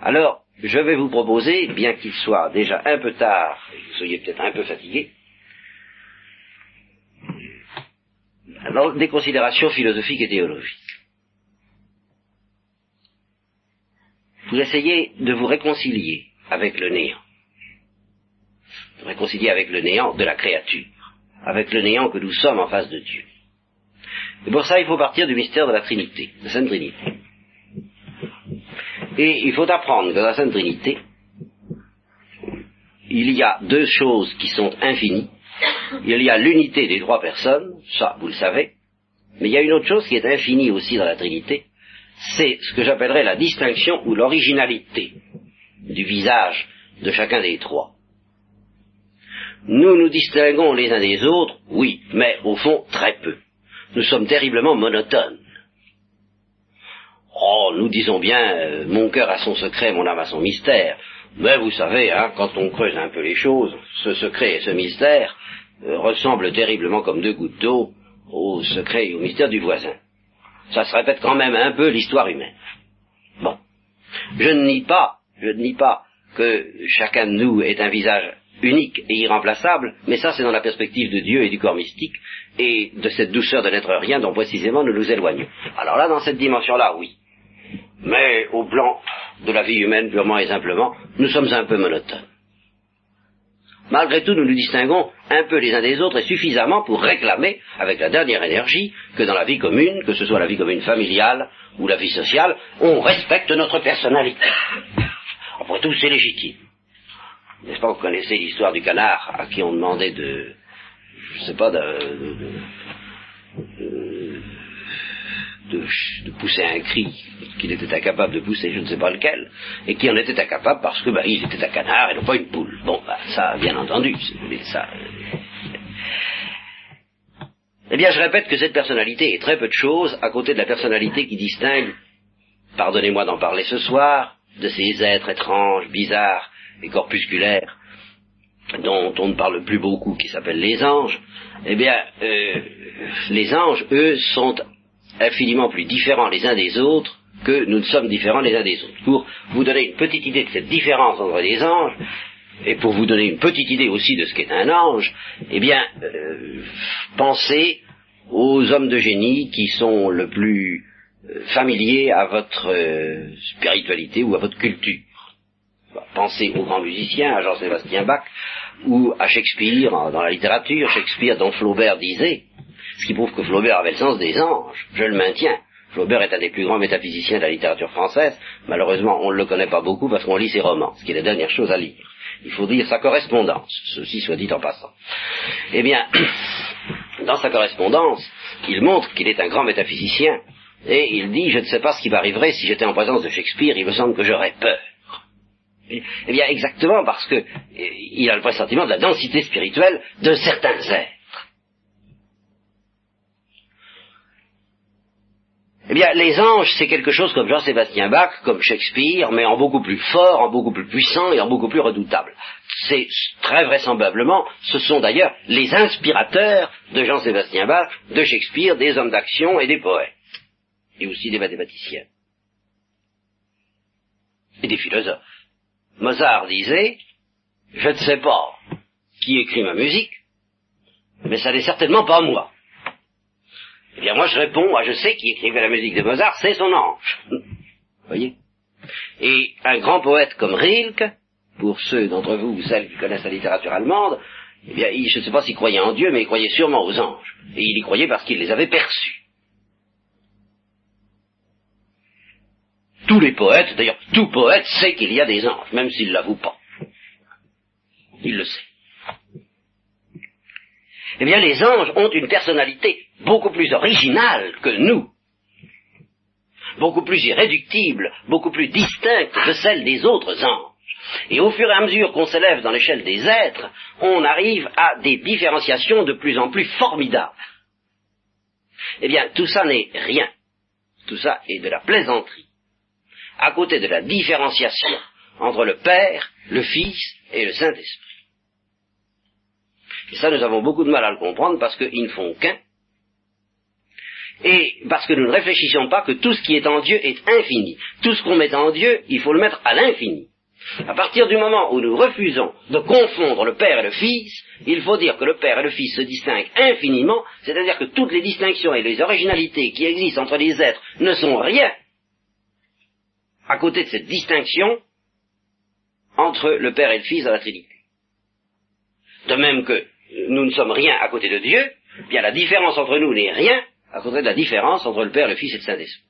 alors je vais vous proposer, bien qu'il soit déjà un peu tard, et que vous soyez peut-être un peu fatigué, des considérations philosophiques et théologiques. Vous essayez de vous réconcilier avec le néant. De réconcilier avec le néant de la créature, avec le néant que nous sommes en face de Dieu. Et pour ça, il faut partir du mystère de la Trinité, de la Sainte Trinité. Et il faut apprendre que dans la Sainte Trinité, il y a deux choses qui sont infinies il y a l'unité des trois personnes, ça vous le savez, mais il y a une autre chose qui est infinie aussi dans la Trinité, c'est ce que j'appellerais la distinction ou l'originalité du visage de chacun des trois. Nous nous distinguons les uns des autres, oui, mais au fond très peu. Nous sommes terriblement monotones. Oh, nous disons bien, euh, mon cœur a son secret, mon âme a son mystère. Mais vous savez, hein, quand on creuse un peu les choses, ce secret et ce mystère euh, ressemblent terriblement comme deux gouttes d'eau au secret et au mystère du voisin. Ça se répète quand même un peu l'histoire humaine. Bon. Je ne nie pas, je ne nie pas que chacun de nous est un visage unique et irremplaçable, mais ça c'est dans la perspective de Dieu et du corps mystique, et de cette douceur de n'être rien dont précisément nous nous éloignons. Alors là, dans cette dimension-là, oui. Mais au plan de la vie humaine, purement et simplement, nous sommes un peu monotones. Malgré tout, nous nous distinguons un peu les uns des autres et suffisamment pour réclamer, avec la dernière énergie, que dans la vie commune, que ce soit la vie commune familiale ou la vie sociale, on respecte notre personnalité. Après tout, c'est légitime. N'est-ce pas, vous connaissez l'histoire du canard à qui on demandait de, je sais pas, de, de, pousser un cri qu'il était incapable de pousser, je ne sais pas lequel, et qui en était incapable parce que ben, il était un canard et non pas une poule. Bon, ben, ça, bien entendu, ça. Eh bien, je répète que cette personnalité est très peu de choses à côté de la personnalité qui distingue, pardonnez-moi d'en parler ce soir, de ces êtres étranges, bizarres et corpusculaires dont on ne parle plus beaucoup, qui s'appellent les anges, eh bien, euh, les anges, eux, sont infiniment plus différents les uns des autres que nous ne sommes différents les uns des autres. Pour vous donner une petite idée de cette différence entre les anges, et pour vous donner une petite idée aussi de ce qu'est un ange, eh bien, euh, pensez aux hommes de génie qui sont le plus euh, familiers à votre euh, spiritualité ou à votre culture. Pensez aux grands musiciens, à Jean-Sébastien Bach, ou à Shakespeare dans la littérature, Shakespeare dont Flaubert disait, ce qui prouve que Flaubert avait le sens des anges, je le maintiens. Flaubert est un des plus grands métaphysiciens de la littérature française. Malheureusement, on ne le connaît pas beaucoup parce qu'on lit ses romans, ce qui est la dernière chose à lire. Il faut dire sa correspondance, ceci soit dit en passant. Eh bien, dans sa correspondance, il montre qu'il est un grand métaphysicien, et il dit, je ne sais pas ce qui m'arriverait si j'étais en présence de Shakespeare, il me semble que j'aurais peur. Eh bien, exactement parce que eh, a le pressentiment de la densité spirituelle de certains êtres. Eh bien, les anges, c'est quelque chose comme Jean-Sébastien Bach, comme Shakespeare, mais en beaucoup plus fort, en beaucoup plus puissant et en beaucoup plus redoutable. C'est très vraisemblablement, ce sont d'ailleurs les inspirateurs de Jean-Sébastien Bach, de Shakespeare, des hommes d'action et des poètes, et aussi des mathématiciens, et des philosophes. Mozart disait, je ne sais pas qui écrit ma musique, mais ça n'est certainement pas moi. Eh bien, moi, je réponds, moi, je sais qui écrivait la musique de Mozart, c'est son ange. Vous voyez? Et un grand poète comme Rilke, pour ceux d'entre vous ou celles qui connaissent la littérature allemande, eh bien, je ne sais pas s'il croyait en Dieu, mais il croyait sûrement aux anges. Et il y croyait parce qu'il les avait perçus. Tous les poètes, d'ailleurs, tout poète sait qu'il y a des anges, même s'il ne l'avoue pas. Il le sait. Eh bien, les anges ont une personnalité beaucoup plus originale que nous, beaucoup plus irréductible, beaucoup plus distincte de celle des autres anges. Et au fur et à mesure qu'on s'élève dans l'échelle des êtres, on arrive à des différenciations de plus en plus formidables. Eh bien, tout ça n'est rien. Tout ça est de la plaisanterie. À côté de la différenciation entre le Père, le Fils et le Saint-Esprit. Et ça, nous avons beaucoup de mal à le comprendre parce qu'ils ne font qu'un. Et parce que nous ne réfléchissons pas que tout ce qui est en Dieu est infini. Tout ce qu'on met en Dieu, il faut le mettre à l'infini. À partir du moment où nous refusons de confondre le Père et le Fils, il faut dire que le Père et le Fils se distinguent infiniment, c'est-à-dire que toutes les distinctions et les originalités qui existent entre les êtres ne sont rien à côté de cette distinction entre le Père et le Fils dans la Trinité. De même que nous ne sommes rien à côté de Dieu, bien la différence entre nous n'est rien à côté de la différence entre le Père, le Fils et le Saint-Esprit.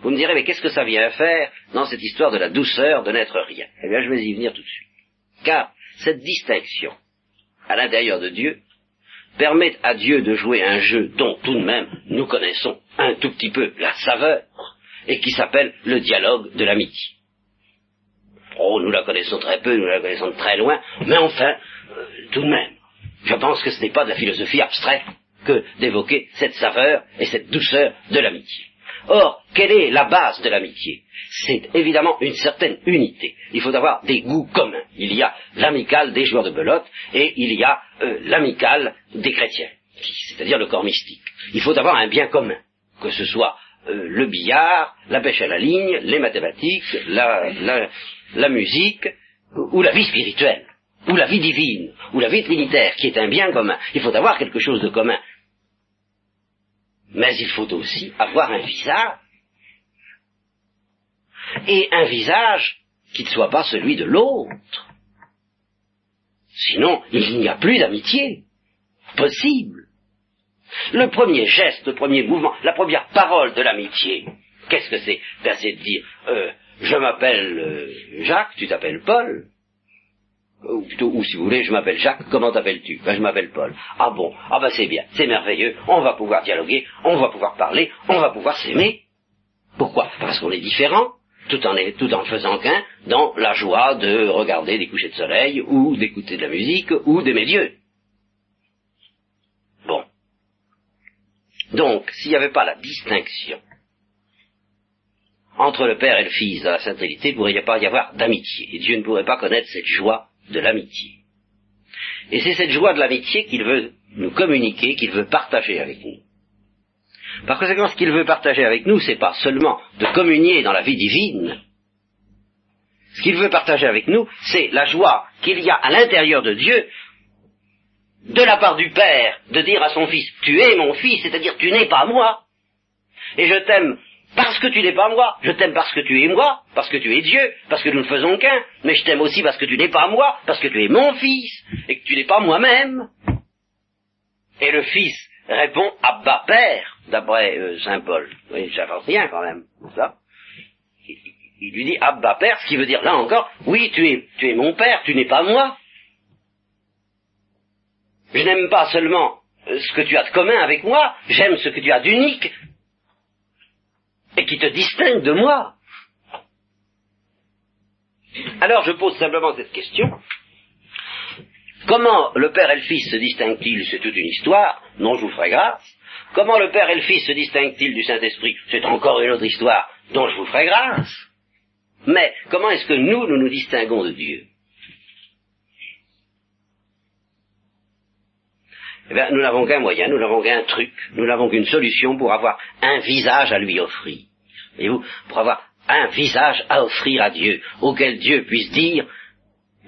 Vous me direz, mais qu'est-ce que ça vient faire dans cette histoire de la douceur de n'être rien? Eh bien, je vais y venir tout de suite. Car cette distinction à l'intérieur de Dieu permet à Dieu de jouer un jeu dont tout de même nous connaissons un tout petit peu la saveur et qui s'appelle le dialogue de l'amitié. Oh, nous la connaissons très peu, nous la connaissons de très loin, mais enfin, euh, tout de même, je pense que ce n'est pas de la philosophie abstraite que d'évoquer cette saveur et cette douceur de l'amitié. Or, quelle est la base de l'amitié? C'est évidemment une certaine unité. Il faut avoir des goûts communs. Il y a l'amical des joueurs de belote et il y a euh, l'amical des chrétiens, c'est-à-dire le corps mystique. Il faut avoir un bien commun, que ce soit euh, le billard, la pêche à la ligne, les mathématiques, la musique ou la vie spirituelle ou la vie divine, ou la vie trinitaire, qui est un bien commun. Il faut avoir quelque chose de commun. Mais il faut aussi avoir un visage. Et un visage qui ne soit pas celui de l'autre. Sinon, il n'y a plus d'amitié possible. Le premier geste, le premier mouvement, la première parole de l'amitié, qu'est-ce que c'est? Ben, C'est de dire, euh, je m'appelle euh, Jacques, tu t'appelles Paul ou plutôt, ou si vous voulez, je m'appelle Jacques, comment t'appelles-tu? Ben je m'appelle Paul. Ah bon, ah ben c'est bien, c'est merveilleux, on va pouvoir dialoguer, on va pouvoir parler, on va pouvoir s'aimer. Pourquoi? Parce qu'on est différents, tout en, tout en faisant qu'un, dans la joie de regarder des couchers de soleil, ou d'écouter de la musique, ou d'aimer Dieu. Bon. Donc, s'il n'y avait pas la distinction entre le Père et le Fils dans la Sainte il ne pourrait pas y avoir d'amitié. Et Dieu ne pourrait pas connaître cette joie de l'amitié. Et c'est cette joie de l'amitié qu'il veut nous communiquer, qu'il veut partager avec nous. Par conséquent, ce qu'il veut partager avec nous, c'est pas seulement de communier dans la vie divine. Ce qu'il veut partager avec nous, c'est la joie qu'il y a à l'intérieur de Dieu, de la part du Père, de dire à son Fils, tu es mon Fils, c'est-à-dire tu n'es pas moi, et je t'aime parce que tu n'es pas moi. Je t'aime parce que tu es moi, parce que tu es Dieu, parce que nous ne faisons qu'un. Mais je t'aime aussi parce que tu n'es pas moi, parce que tu es mon fils, et que tu n'es pas moi-même. Et le fils répond Abba Père, d'après euh, Saint Paul. Oui, j'avance rien quand même, ça. Il, lui dit Abba Père, ce qui veut dire là encore, oui, tu es, tu es mon Père, tu n'es pas moi. Je n'aime pas seulement euh, ce que tu as de commun avec moi, j'aime ce que tu as d'unique, et qui te distingue de moi. Alors je pose simplement cette question. Comment le Père et le Fils se distinguent-ils? C'est toute une histoire dont je vous ferai grâce. Comment le Père et le Fils se distinguent-ils du Saint-Esprit? C'est encore une autre histoire dont je vous ferai grâce. Mais comment est-ce que nous, nous nous distinguons de Dieu? Eh nous n'avons qu'un moyen, nous n'avons qu'un truc, nous n'avons qu'une solution pour avoir un visage à lui offrir. Voyez-vous, pour avoir un visage à offrir à Dieu, auquel Dieu puisse dire,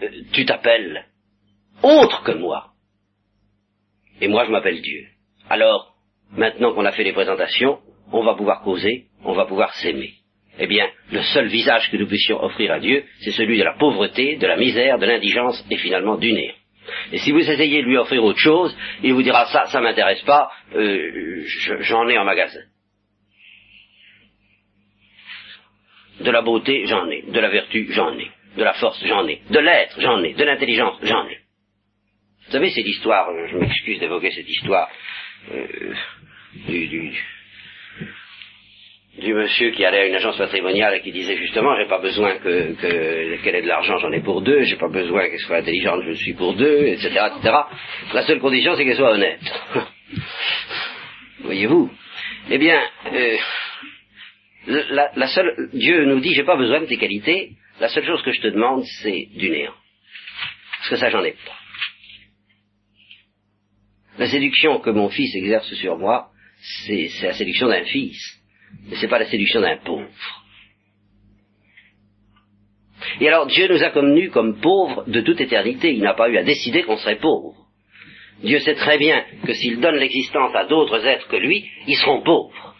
euh, tu t'appelles autre que moi. Et moi, je m'appelle Dieu. Alors, maintenant qu'on a fait les présentations, on va pouvoir causer, on va pouvoir s'aimer. Eh bien, le seul visage que nous puissions offrir à Dieu, c'est celui de la pauvreté, de la misère, de l'indigence et finalement du néant. Et si vous essayez de lui offrir autre chose, il vous dira ça, ça m'intéresse pas, euh, j'en ai en magasin. De la beauté, j'en ai. De la vertu, j'en ai. De la force, j'en ai. De l'être, j'en ai. De l'intelligence, j'en ai. Vous savez, c'est l'histoire, je m'excuse d'évoquer cette histoire, euh, du, du, du monsieur qui allait à une agence patrimoniale et qui disait justement j'ai pas besoin que qu'elle ait de l'argent, j'en ai pour deux, j'ai pas besoin qu'elle soit intelligente, je suis pour deux, etc., etc. La seule condition c'est qu'elle soit honnête. Voyez-vous Eh bien, euh, la, la, seule Dieu nous dit j'ai pas besoin de tes qualités, la seule chose que je te demande c'est du néant. Parce que ça j'en ai pas. La séduction que mon fils exerce sur moi, c'est la séduction d'un fils mais ce n'est pas la séduction d'un pauvre. Et alors Dieu nous a connus comme pauvres de toute éternité. Il n'a pas eu à décider qu'on serait pauvres. Dieu sait très bien que s'il donne l'existence à d'autres êtres que lui, ils seront pauvres.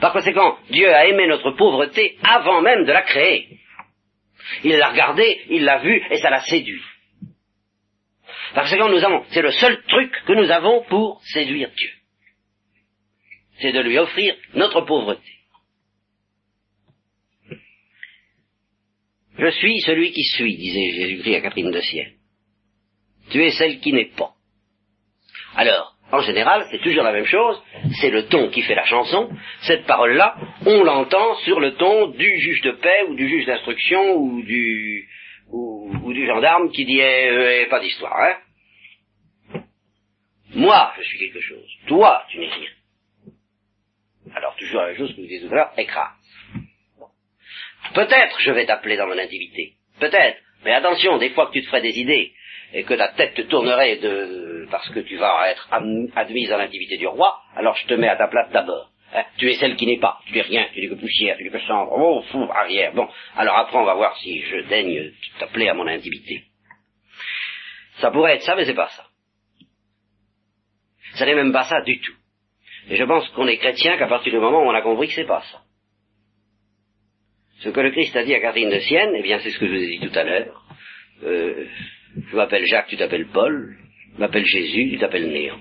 Par conséquent, Dieu a aimé notre pauvreté avant même de la créer. Il l'a regardée, il l'a vue, et ça l'a séduit. Par conséquent, nous avons, c'est le seul truc que nous avons pour séduire Dieu c'est de lui offrir notre pauvreté. Je suis celui qui suis, disait Jésus-Christ à Catherine de Sienne. Tu es celle qui n'est pas. Alors, en général, c'est toujours la même chose, c'est le ton qui fait la chanson. Cette parole-là, on l'entend sur le ton du juge de paix ou du juge d'instruction ou du, gendarme qui dit eh, eh, pas d'histoire. Hein Moi, je suis quelque chose. Toi, tu n'es rien. Alors toujours la même chose que vous disiez tout à. Peut-être je vais t'appeler dans mon intimité. Peut-être. Mais attention, des fois que tu te ferais des idées et que ta tête te tournerait de, parce que tu vas être admise dans l'intimité du roi, alors je te mets à ta place d'abord. Hein, tu es celle qui n'est pas, tu es rien, tu n'es que poussière, tu n'es que cendre, oh fou, arrière. Bon, alors après on va voir si je daigne t'appeler à mon intimité. Ça pourrait être ça, mais c'est pas ça. Ça n'est même pas ça du tout. Et je pense qu'on est chrétien qu'à partir du moment où on a compris que c'est pas ça. Ce que le Christ a dit à Catherine de Sienne, eh bien c'est ce que je vous ai dit tout à l'heure. Euh, je m'appelle Jacques, tu t'appelles Paul. Je m'appelle Jésus, tu t'appelles Néant.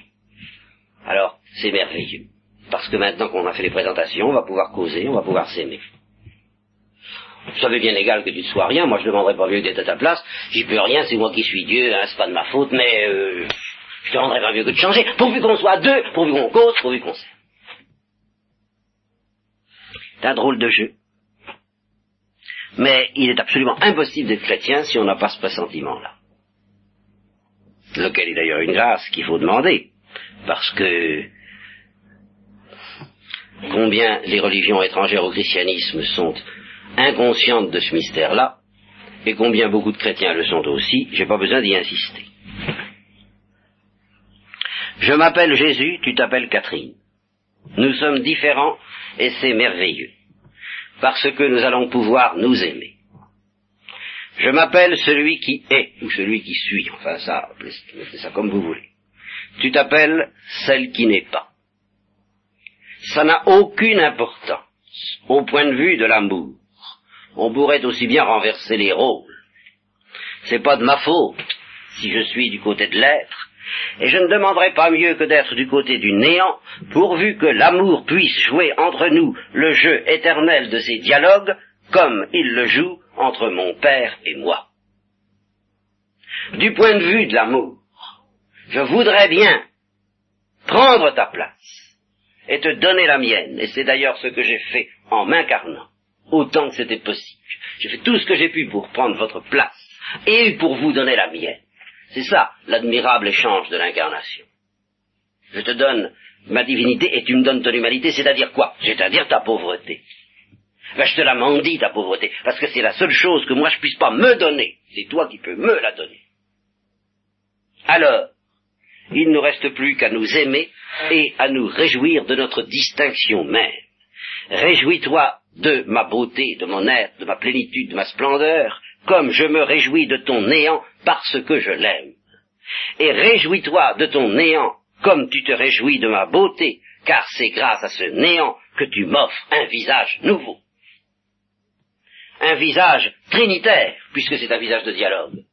Alors, c'est merveilleux. Parce que maintenant qu'on a fait les présentations, on va pouvoir causer, on va pouvoir s'aimer. Vous savez bien égal que tu ne sois rien, moi je ne demanderai pas mieux d'être à ta place, j'y peux rien, c'est moi qui suis Dieu, hein, c'est pas de ma faute, mais euh, je te demanderai pas mieux que de changer, pourvu qu'on soit deux, pourvu qu'on cause, pourvu qu'on s'aime. C'est un drôle de jeu. Mais il est absolument impossible d'être chrétien si on n'a pas ce pressentiment-là. Lequel est d'ailleurs une grâce qu'il faut demander. Parce que combien les religions étrangères au christianisme sont inconscientes de ce mystère-là, et combien beaucoup de chrétiens le sont aussi, j'ai pas besoin d'y insister. Je m'appelle Jésus, tu t'appelles Catherine. Nous sommes différents et c'est merveilleux parce que nous allons pouvoir nous aimer. Je m'appelle celui qui est, ou celui qui suit, enfin ça, mettez ça comme vous voulez. Tu t'appelles celle qui n'est pas. Ça n'a aucune importance au point de vue de l'amour. On pourrait aussi bien renverser les rôles. C'est pas de ma faute si je suis du côté de l'être, et je ne demanderai pas mieux que d'être du côté du néant, pourvu que l'amour puisse jouer entre nous le jeu éternel de ces dialogues, comme il le joue entre mon Père et moi. Du point de vue de l'amour, je voudrais bien prendre ta place et te donner la mienne, et c'est d'ailleurs ce que j'ai fait en m'incarnant, autant que c'était possible. J'ai fait tout ce que j'ai pu pour prendre votre place et pour vous donner la mienne. C'est ça, l'admirable échange de l'incarnation. Je te donne ma divinité et tu me donnes ton humanité, c'est-à-dire quoi? C'est-à-dire ta pauvreté. Ben, je te la mendie, ta pauvreté, parce que c'est la seule chose que moi je puisse pas me donner. C'est toi qui peux me la donner. Alors, il ne nous reste plus qu'à nous aimer et à nous réjouir de notre distinction même. Réjouis-toi de ma beauté, de mon être, de ma plénitude, de ma splendeur, comme je me réjouis de ton néant parce que je l'aime. Et réjouis-toi de ton néant comme tu te réjouis de ma beauté, car c'est grâce à ce néant que tu m'offres un visage nouveau. Un visage trinitaire, puisque c'est un visage de dialogue,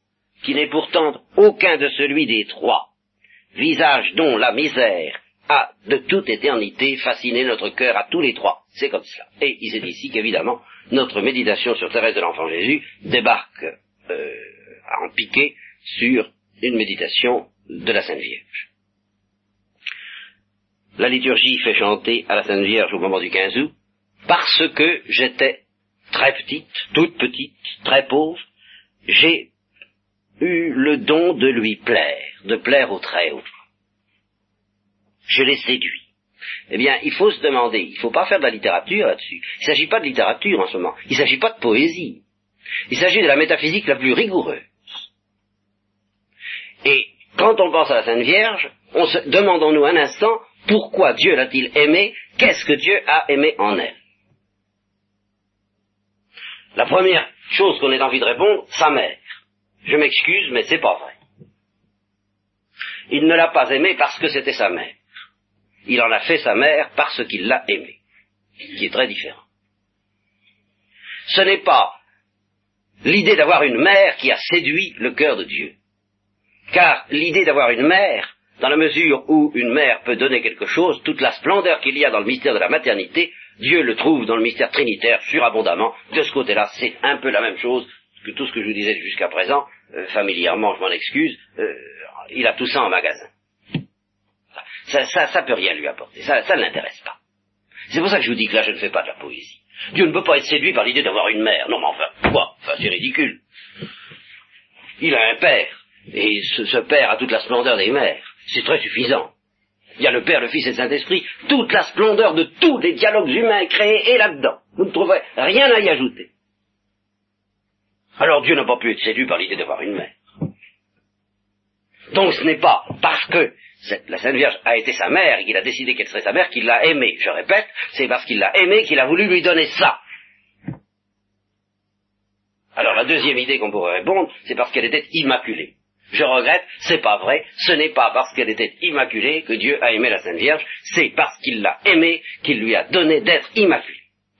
qui n'est pourtant aucun de celui des trois, visage dont la misère a de toute éternité fasciné notre cœur à tous les trois. C'est comme cela. Et il est ici qu'évidemment, notre méditation sur Thérèse de l'Enfant Jésus débarque euh, en piqué sur une méditation de la Sainte Vierge. La liturgie fait chanter à la Sainte Vierge au moment du 15 août, parce que j'étais très petite, toute petite, très pauvre, j'ai eu le don de lui plaire, de plaire au Très-Haut. Je l'ai séduit. Eh bien, il faut se demander, il ne faut pas faire de la littérature là-dessus. Il ne s'agit pas de littérature en ce moment, il ne s'agit pas de poésie. Il s'agit de la métaphysique la plus rigoureuse. Et quand on pense à la Sainte Vierge, on se demandons-nous un instant pourquoi Dieu l'a-t-il aimée, qu'est-ce que Dieu a aimé en elle? La première chose qu'on ait envie de répondre, sa mère. Je m'excuse, mais c'est pas vrai. Il ne l'a pas aimée parce que c'était sa mère. Il en a fait sa mère parce qu'il l'a aimée, qui est très différent. Ce n'est pas l'idée d'avoir une mère qui a séduit le cœur de Dieu. Car l'idée d'avoir une mère, dans la mesure où une mère peut donner quelque chose, toute la splendeur qu'il y a dans le mystère de la maternité, Dieu le trouve dans le mystère trinitaire surabondamment. De ce côté-là, c'est un peu la même chose que tout ce que je vous disais jusqu'à présent. Euh, familièrement, je m'en excuse. Euh, il a tout ça en magasin. Ça, ça, ça peut rien lui apporter. Ça, ça ne l'intéresse pas. C'est pour ça que je vous dis que là, je ne fais pas de la poésie. Dieu ne peut pas être séduit par l'idée d'avoir une mère. Non, mais enfin, quoi? Enfin, c'est ridicule. Il a un père. Et ce, père a toute la splendeur des mères. C'est très suffisant. Il y a le Père, le Fils et le Saint-Esprit, toute la splendeur de tous les dialogues humains créés est là-dedans. Vous ne trouverez rien à y ajouter. Alors Dieu n'a pas pu être séduit par l'idée d'avoir une mère. Donc ce n'est pas parce que la Sainte Vierge a été sa mère et qu'il a décidé qu'elle serait sa mère qu'il l'a aimée. Je répète, c'est parce qu'il l'a aimée qu'il a voulu lui donner ça. Alors la deuxième idée qu'on pourrait répondre, c'est parce qu'elle était immaculée. Je regrette, c'est pas vrai, ce n'est pas parce qu'elle était immaculée que Dieu a aimé la Sainte Vierge, c'est parce qu'il l'a aimée qu'il lui a donné d'être immaculée.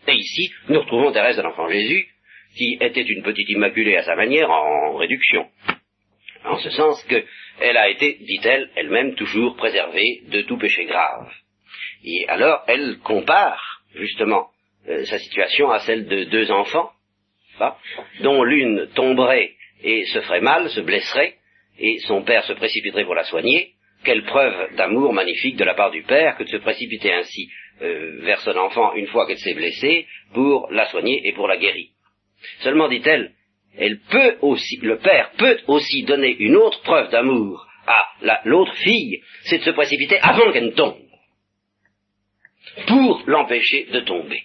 Et ici, nous retrouvons Thérèse de l'Enfant Jésus, qui était une petite immaculée à sa manière, en réduction. En ce sens qu'elle a été, dit-elle, elle-même toujours préservée de tout péché grave. Et alors, elle compare, justement, euh, sa situation à celle de deux enfants, dont l'une tomberait et se ferait mal, se blesserait, et son père se précipiterait pour la soigner, quelle preuve d'amour magnifique de la part du père que de se précipiter ainsi euh, vers son enfant une fois qu'elle s'est blessée pour la soigner et pour la guérir. Seulement, dit-elle, elle peut aussi, le père peut aussi donner une autre preuve d'amour à l'autre fille, c'est de se précipiter avant qu'elle ne tombe, pour l'empêcher de tomber.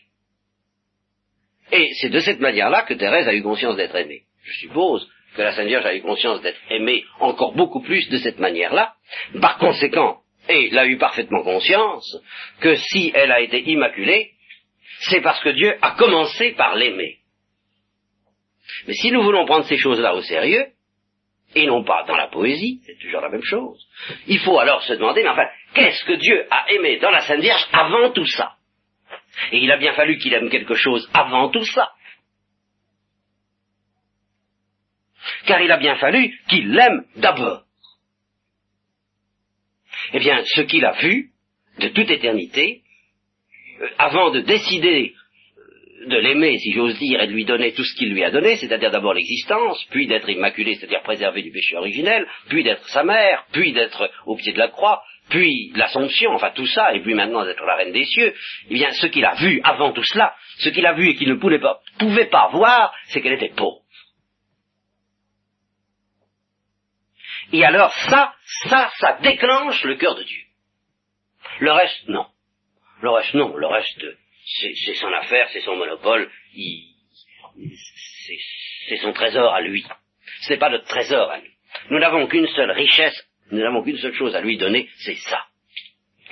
Et c'est de cette manière-là que Thérèse a eu conscience d'être aimée. Je suppose que la Sainte Vierge a eu conscience d'être aimée encore beaucoup plus de cette manière-là. Par conséquent, et elle a eu parfaitement conscience que si elle a été immaculée, c'est parce que Dieu a commencé par l'aimer. Mais si nous voulons prendre ces choses-là au sérieux, et non pas dans la poésie, c'est toujours la même chose, il faut alors se demander, mais enfin, qu'est-ce que Dieu a aimé dans la Sainte Vierge avant tout ça? Et il a bien fallu qu'il aime quelque chose avant tout ça. Car il a bien fallu qu'il l'aime d'abord. Eh bien, ce qu'il a vu de toute éternité, euh, avant de décider de l'aimer, si j'ose dire, et de lui donner tout ce qu'il lui a donné, c'est-à-dire d'abord l'existence, puis d'être immaculé, c'est-à-dire préservé du péché originel, puis d'être sa mère, puis d'être au pied de la croix, puis l'Assomption, enfin tout ça, et puis maintenant d'être la reine des cieux, eh bien ce qu'il a vu avant tout cela, ce qu'il a vu et qu'il ne pouvait pas, pouvait pas voir, c'est qu'elle était pauvre. Et alors ça, ça, ça déclenche le cœur de Dieu. Le reste, non. Le reste, non. Le reste, c'est son affaire, c'est son monopole, c'est son trésor à lui. Ce n'est pas notre trésor à lui. Nous n'avons qu'une seule richesse, nous n'avons qu'une seule chose à lui donner, c'est ça.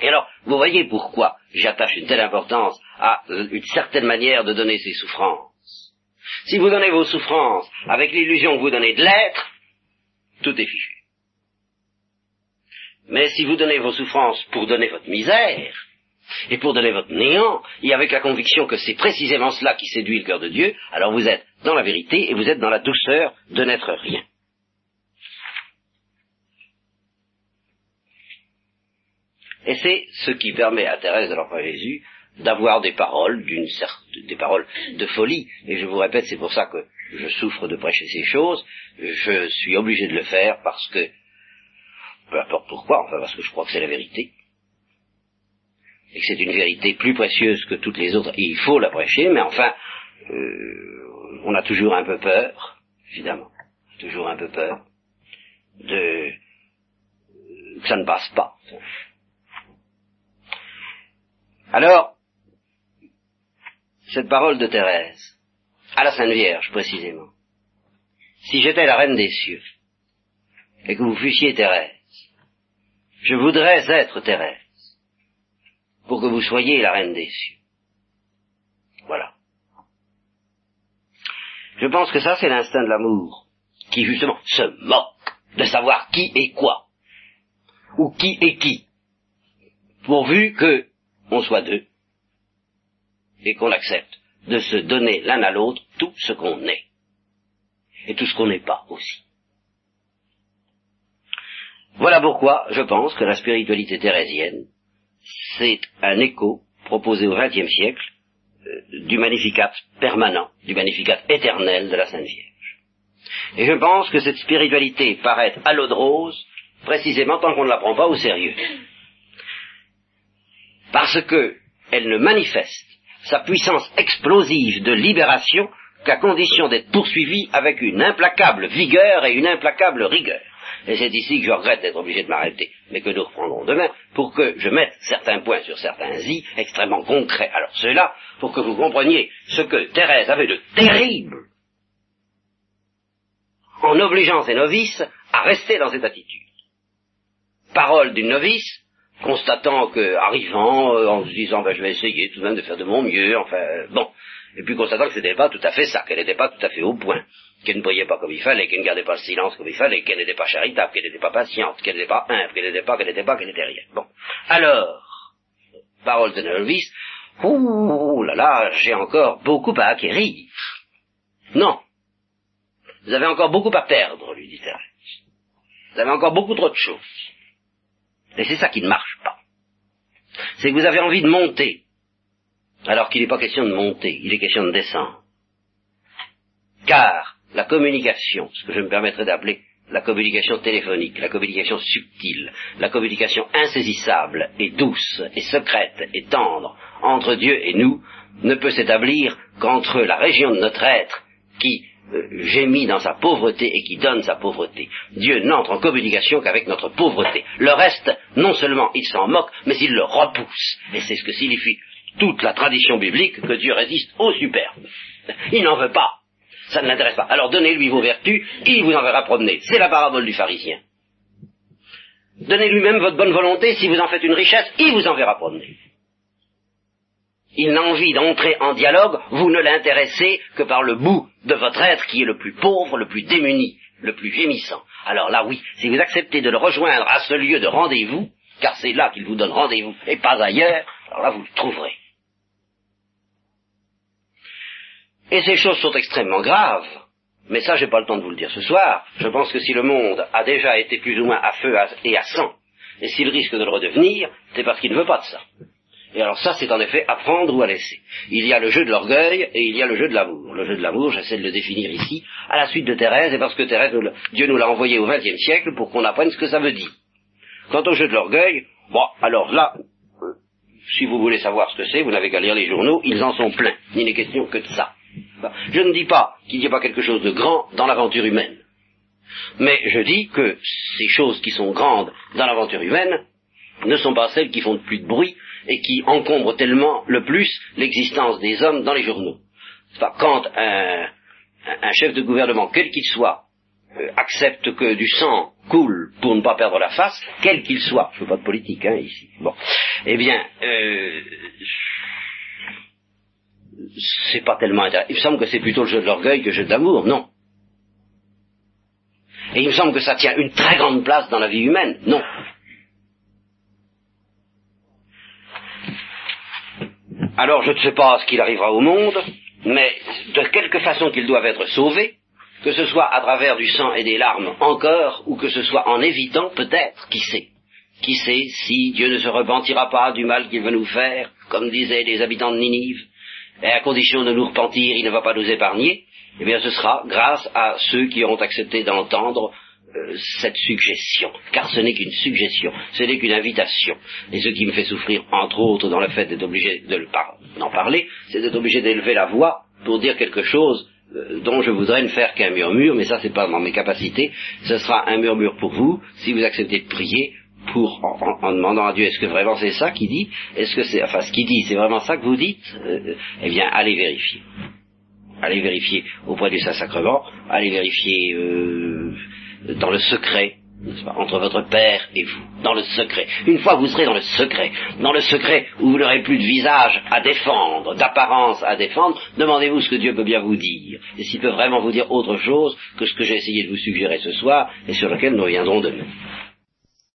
Et alors, vous voyez pourquoi j'attache une telle importance à une certaine manière de donner ses souffrances. Si vous donnez vos souffrances avec l'illusion que vous donnez de l'être, tout est fichu. Mais si vous donnez vos souffrances pour donner votre misère, et pour donner votre néant, et avec la conviction que c'est précisément cela qui séduit le cœur de Dieu, alors vous êtes dans la vérité et vous êtes dans la douceur de n'être rien. Et c'est ce qui permet à Thérèse de l'Enfant Jésus d'avoir des paroles d'une des paroles de folie. Et je vous répète, c'est pour ça que je souffre de prêcher ces choses. Je suis obligé de le faire parce que, peu importe pourquoi, enfin parce que je crois que c'est la vérité et que c'est une vérité plus précieuse que toutes les autres, et il faut la prêcher, mais enfin, euh, on a toujours un peu peur, évidemment, toujours un peu peur, de que ça ne passe pas. Alors, cette parole de Thérèse, à la Sainte Vierge précisément, si j'étais la reine des cieux, et que vous fussiez Thérèse, je voudrais être Thérèse pour que vous soyez la reine des cieux. Voilà. Je pense que ça, c'est l'instinct de l'amour, qui justement se moque de savoir qui est quoi, ou qui est qui, pourvu que on soit deux, et qu'on accepte de se donner l'un à l'autre tout ce qu'on est, et tout ce qu'on n'est pas aussi. Voilà pourquoi je pense que la spiritualité thérésienne c'est un écho proposé au XXe siècle euh, du magnificat permanent, du magnificat éternel de la Sainte Vierge. Et je pense que cette spiritualité paraît à l'eau rose précisément tant qu'on ne la prend pas au sérieux. Parce qu'elle ne manifeste sa puissance explosive de libération qu'à condition d'être poursuivie avec une implacable vigueur et une implacable rigueur. Et c'est ici que je regrette d'être obligé de m'arrêter, mais que nous reprendrons demain, pour que je mette certains points sur certains i extrêmement concrets. Alors cela, pour que vous compreniez ce que Thérèse avait de terrible en obligeant ses novices à rester dans cette attitude. Parole d'une novice, constatant que, arrivant, euh, en se disant, ben, je vais essayer tout de même de faire de mon mieux, enfin, bon, et puis constatant que ce n'était pas tout à fait ça, qu'elle n'était pas tout à fait au point, qu'elle ne priait pas comme il fallait, qu'elle ne gardait pas le silence comme il fallait, qu'elle n'était pas charitable, qu'elle n'était pas patiente, qu'elle n'était pas humble, qu'elle n'était pas, qu'elle n'était pas, qu'elle n'était rien. Bon. Alors, parole de novice, ouh là là, j'ai encore beaucoup à acquérir. Non. Vous avez encore beaucoup à perdre, lui dit Thérèse. Vous avez encore beaucoup trop de choses. Et c'est ça qui ne marche pas. C'est que vous avez envie de monter, alors qu'il n'est pas question de monter, il est question de descendre. Car la communication, ce que je me permettrai d'appeler la communication téléphonique, la communication subtile, la communication insaisissable et douce et secrète et tendre entre Dieu et nous, ne peut s'établir qu'entre la région de notre être qui euh, gémit dans sa pauvreté et qui donne sa pauvreté. Dieu n'entre en communication qu'avec notre pauvreté. Le reste, non seulement il s'en moque, mais il le repousse. Et c'est ce que signifie toute la tradition biblique que Dieu résiste au superbe. Il n'en veut pas. Ça ne l'intéresse pas. Alors donnez-lui vos vertus, il vous enverra promener. C'est la parabole du pharisien. Donnez-lui même votre bonne volonté, si vous en faites une richesse, il vous enverra promener. Il n'a envie d'entrer en dialogue, vous ne l'intéressez que par le bout de votre être qui est le plus pauvre, le plus démuni, le plus gémissant. Alors là, oui, si vous acceptez de le rejoindre à ce lieu de rendez-vous, car c'est là qu'il vous donne rendez-vous et pas ailleurs, alors là, vous le trouverez. Et ces choses sont extrêmement graves, mais ça, j'ai pas le temps de vous le dire ce soir. Je pense que si le monde a déjà été plus ou moins à feu et à sang, et s'il risque de le redevenir, c'est parce qu'il ne veut pas de ça. Et alors ça, c'est en effet à prendre ou à laisser. Il y a le jeu de l'orgueil et il y a le jeu de l'amour. Le jeu de l'amour, j'essaie de le définir ici, à la suite de Thérèse, et parce que Thérèse, Dieu nous l'a envoyé au XXe siècle pour qu'on apprenne ce que ça veut dire. Quant au jeu de l'orgueil, bon, alors là, si vous voulez savoir ce que c'est, vous n'avez qu'à lire les journaux, ils en sont pleins. Il n'est question que de ça. Je ne dis pas qu'il n'y ait pas quelque chose de grand dans l'aventure humaine. Mais je dis que ces choses qui sont grandes dans l'aventure humaine ne sont pas celles qui font le plus de bruit et qui encombrent tellement le plus l'existence des hommes dans les journaux. Quand un, chef de gouvernement, quel qu'il soit, euh, accepte que du sang coule pour ne pas perdre la face, quel qu'il soit, je ne veux pas de politique hein, ici, bon, eh bien, euh, c'est pas tellement intéressant. Il me semble que c'est plutôt le jeu de l'orgueil que le jeu de l'amour, non. Et il me semble que ça tient une très grande place dans la vie humaine, non. Alors je ne sais pas ce qu'il arrivera au monde, mais de quelque façon qu'ils doivent être sauvés, que ce soit à travers du sang et des larmes encore, ou que ce soit en évitant peut-être, qui sait, qui sait si Dieu ne se repentira pas du mal qu'il veut nous faire, comme disaient les habitants de Ninive, et à condition de nous repentir, il ne va pas nous épargner, eh bien ce sera grâce à ceux qui auront accepté d'entendre euh, cette suggestion, car ce n'est qu'une suggestion, ce n'est qu'une invitation. Et ce qui me fait souffrir, entre autres, dans le fait d'être obligé d'en parler, c'est d'être obligé d'élever la voix pour dire quelque chose euh, dont je voudrais ne faire qu'un murmure, mais ça c'est pas dans mes capacités, ce sera un murmure pour vous, si vous acceptez de prier, pour en, demandant à Dieu est-ce que vraiment c'est ça qu'il dit? Est-ce que c'est enfin ce qu'il dit c'est vraiment ça que vous dites? Euh, Eh bien, allez vérifier. Allez vérifier auprès du Saint-Sacrement, allez vérifier euh, dans le secret, entre votre Père et vous, dans le secret. Une fois que vous serez dans le secret, dans le secret où vous n'aurez plus de visage à défendre, d'apparence à défendre, demandez-vous ce que Dieu peut bien vous dire, et s'il peut vraiment vous dire autre chose que ce que j'ai essayé de vous suggérer ce soir, et sur lequel nous reviendrons demain.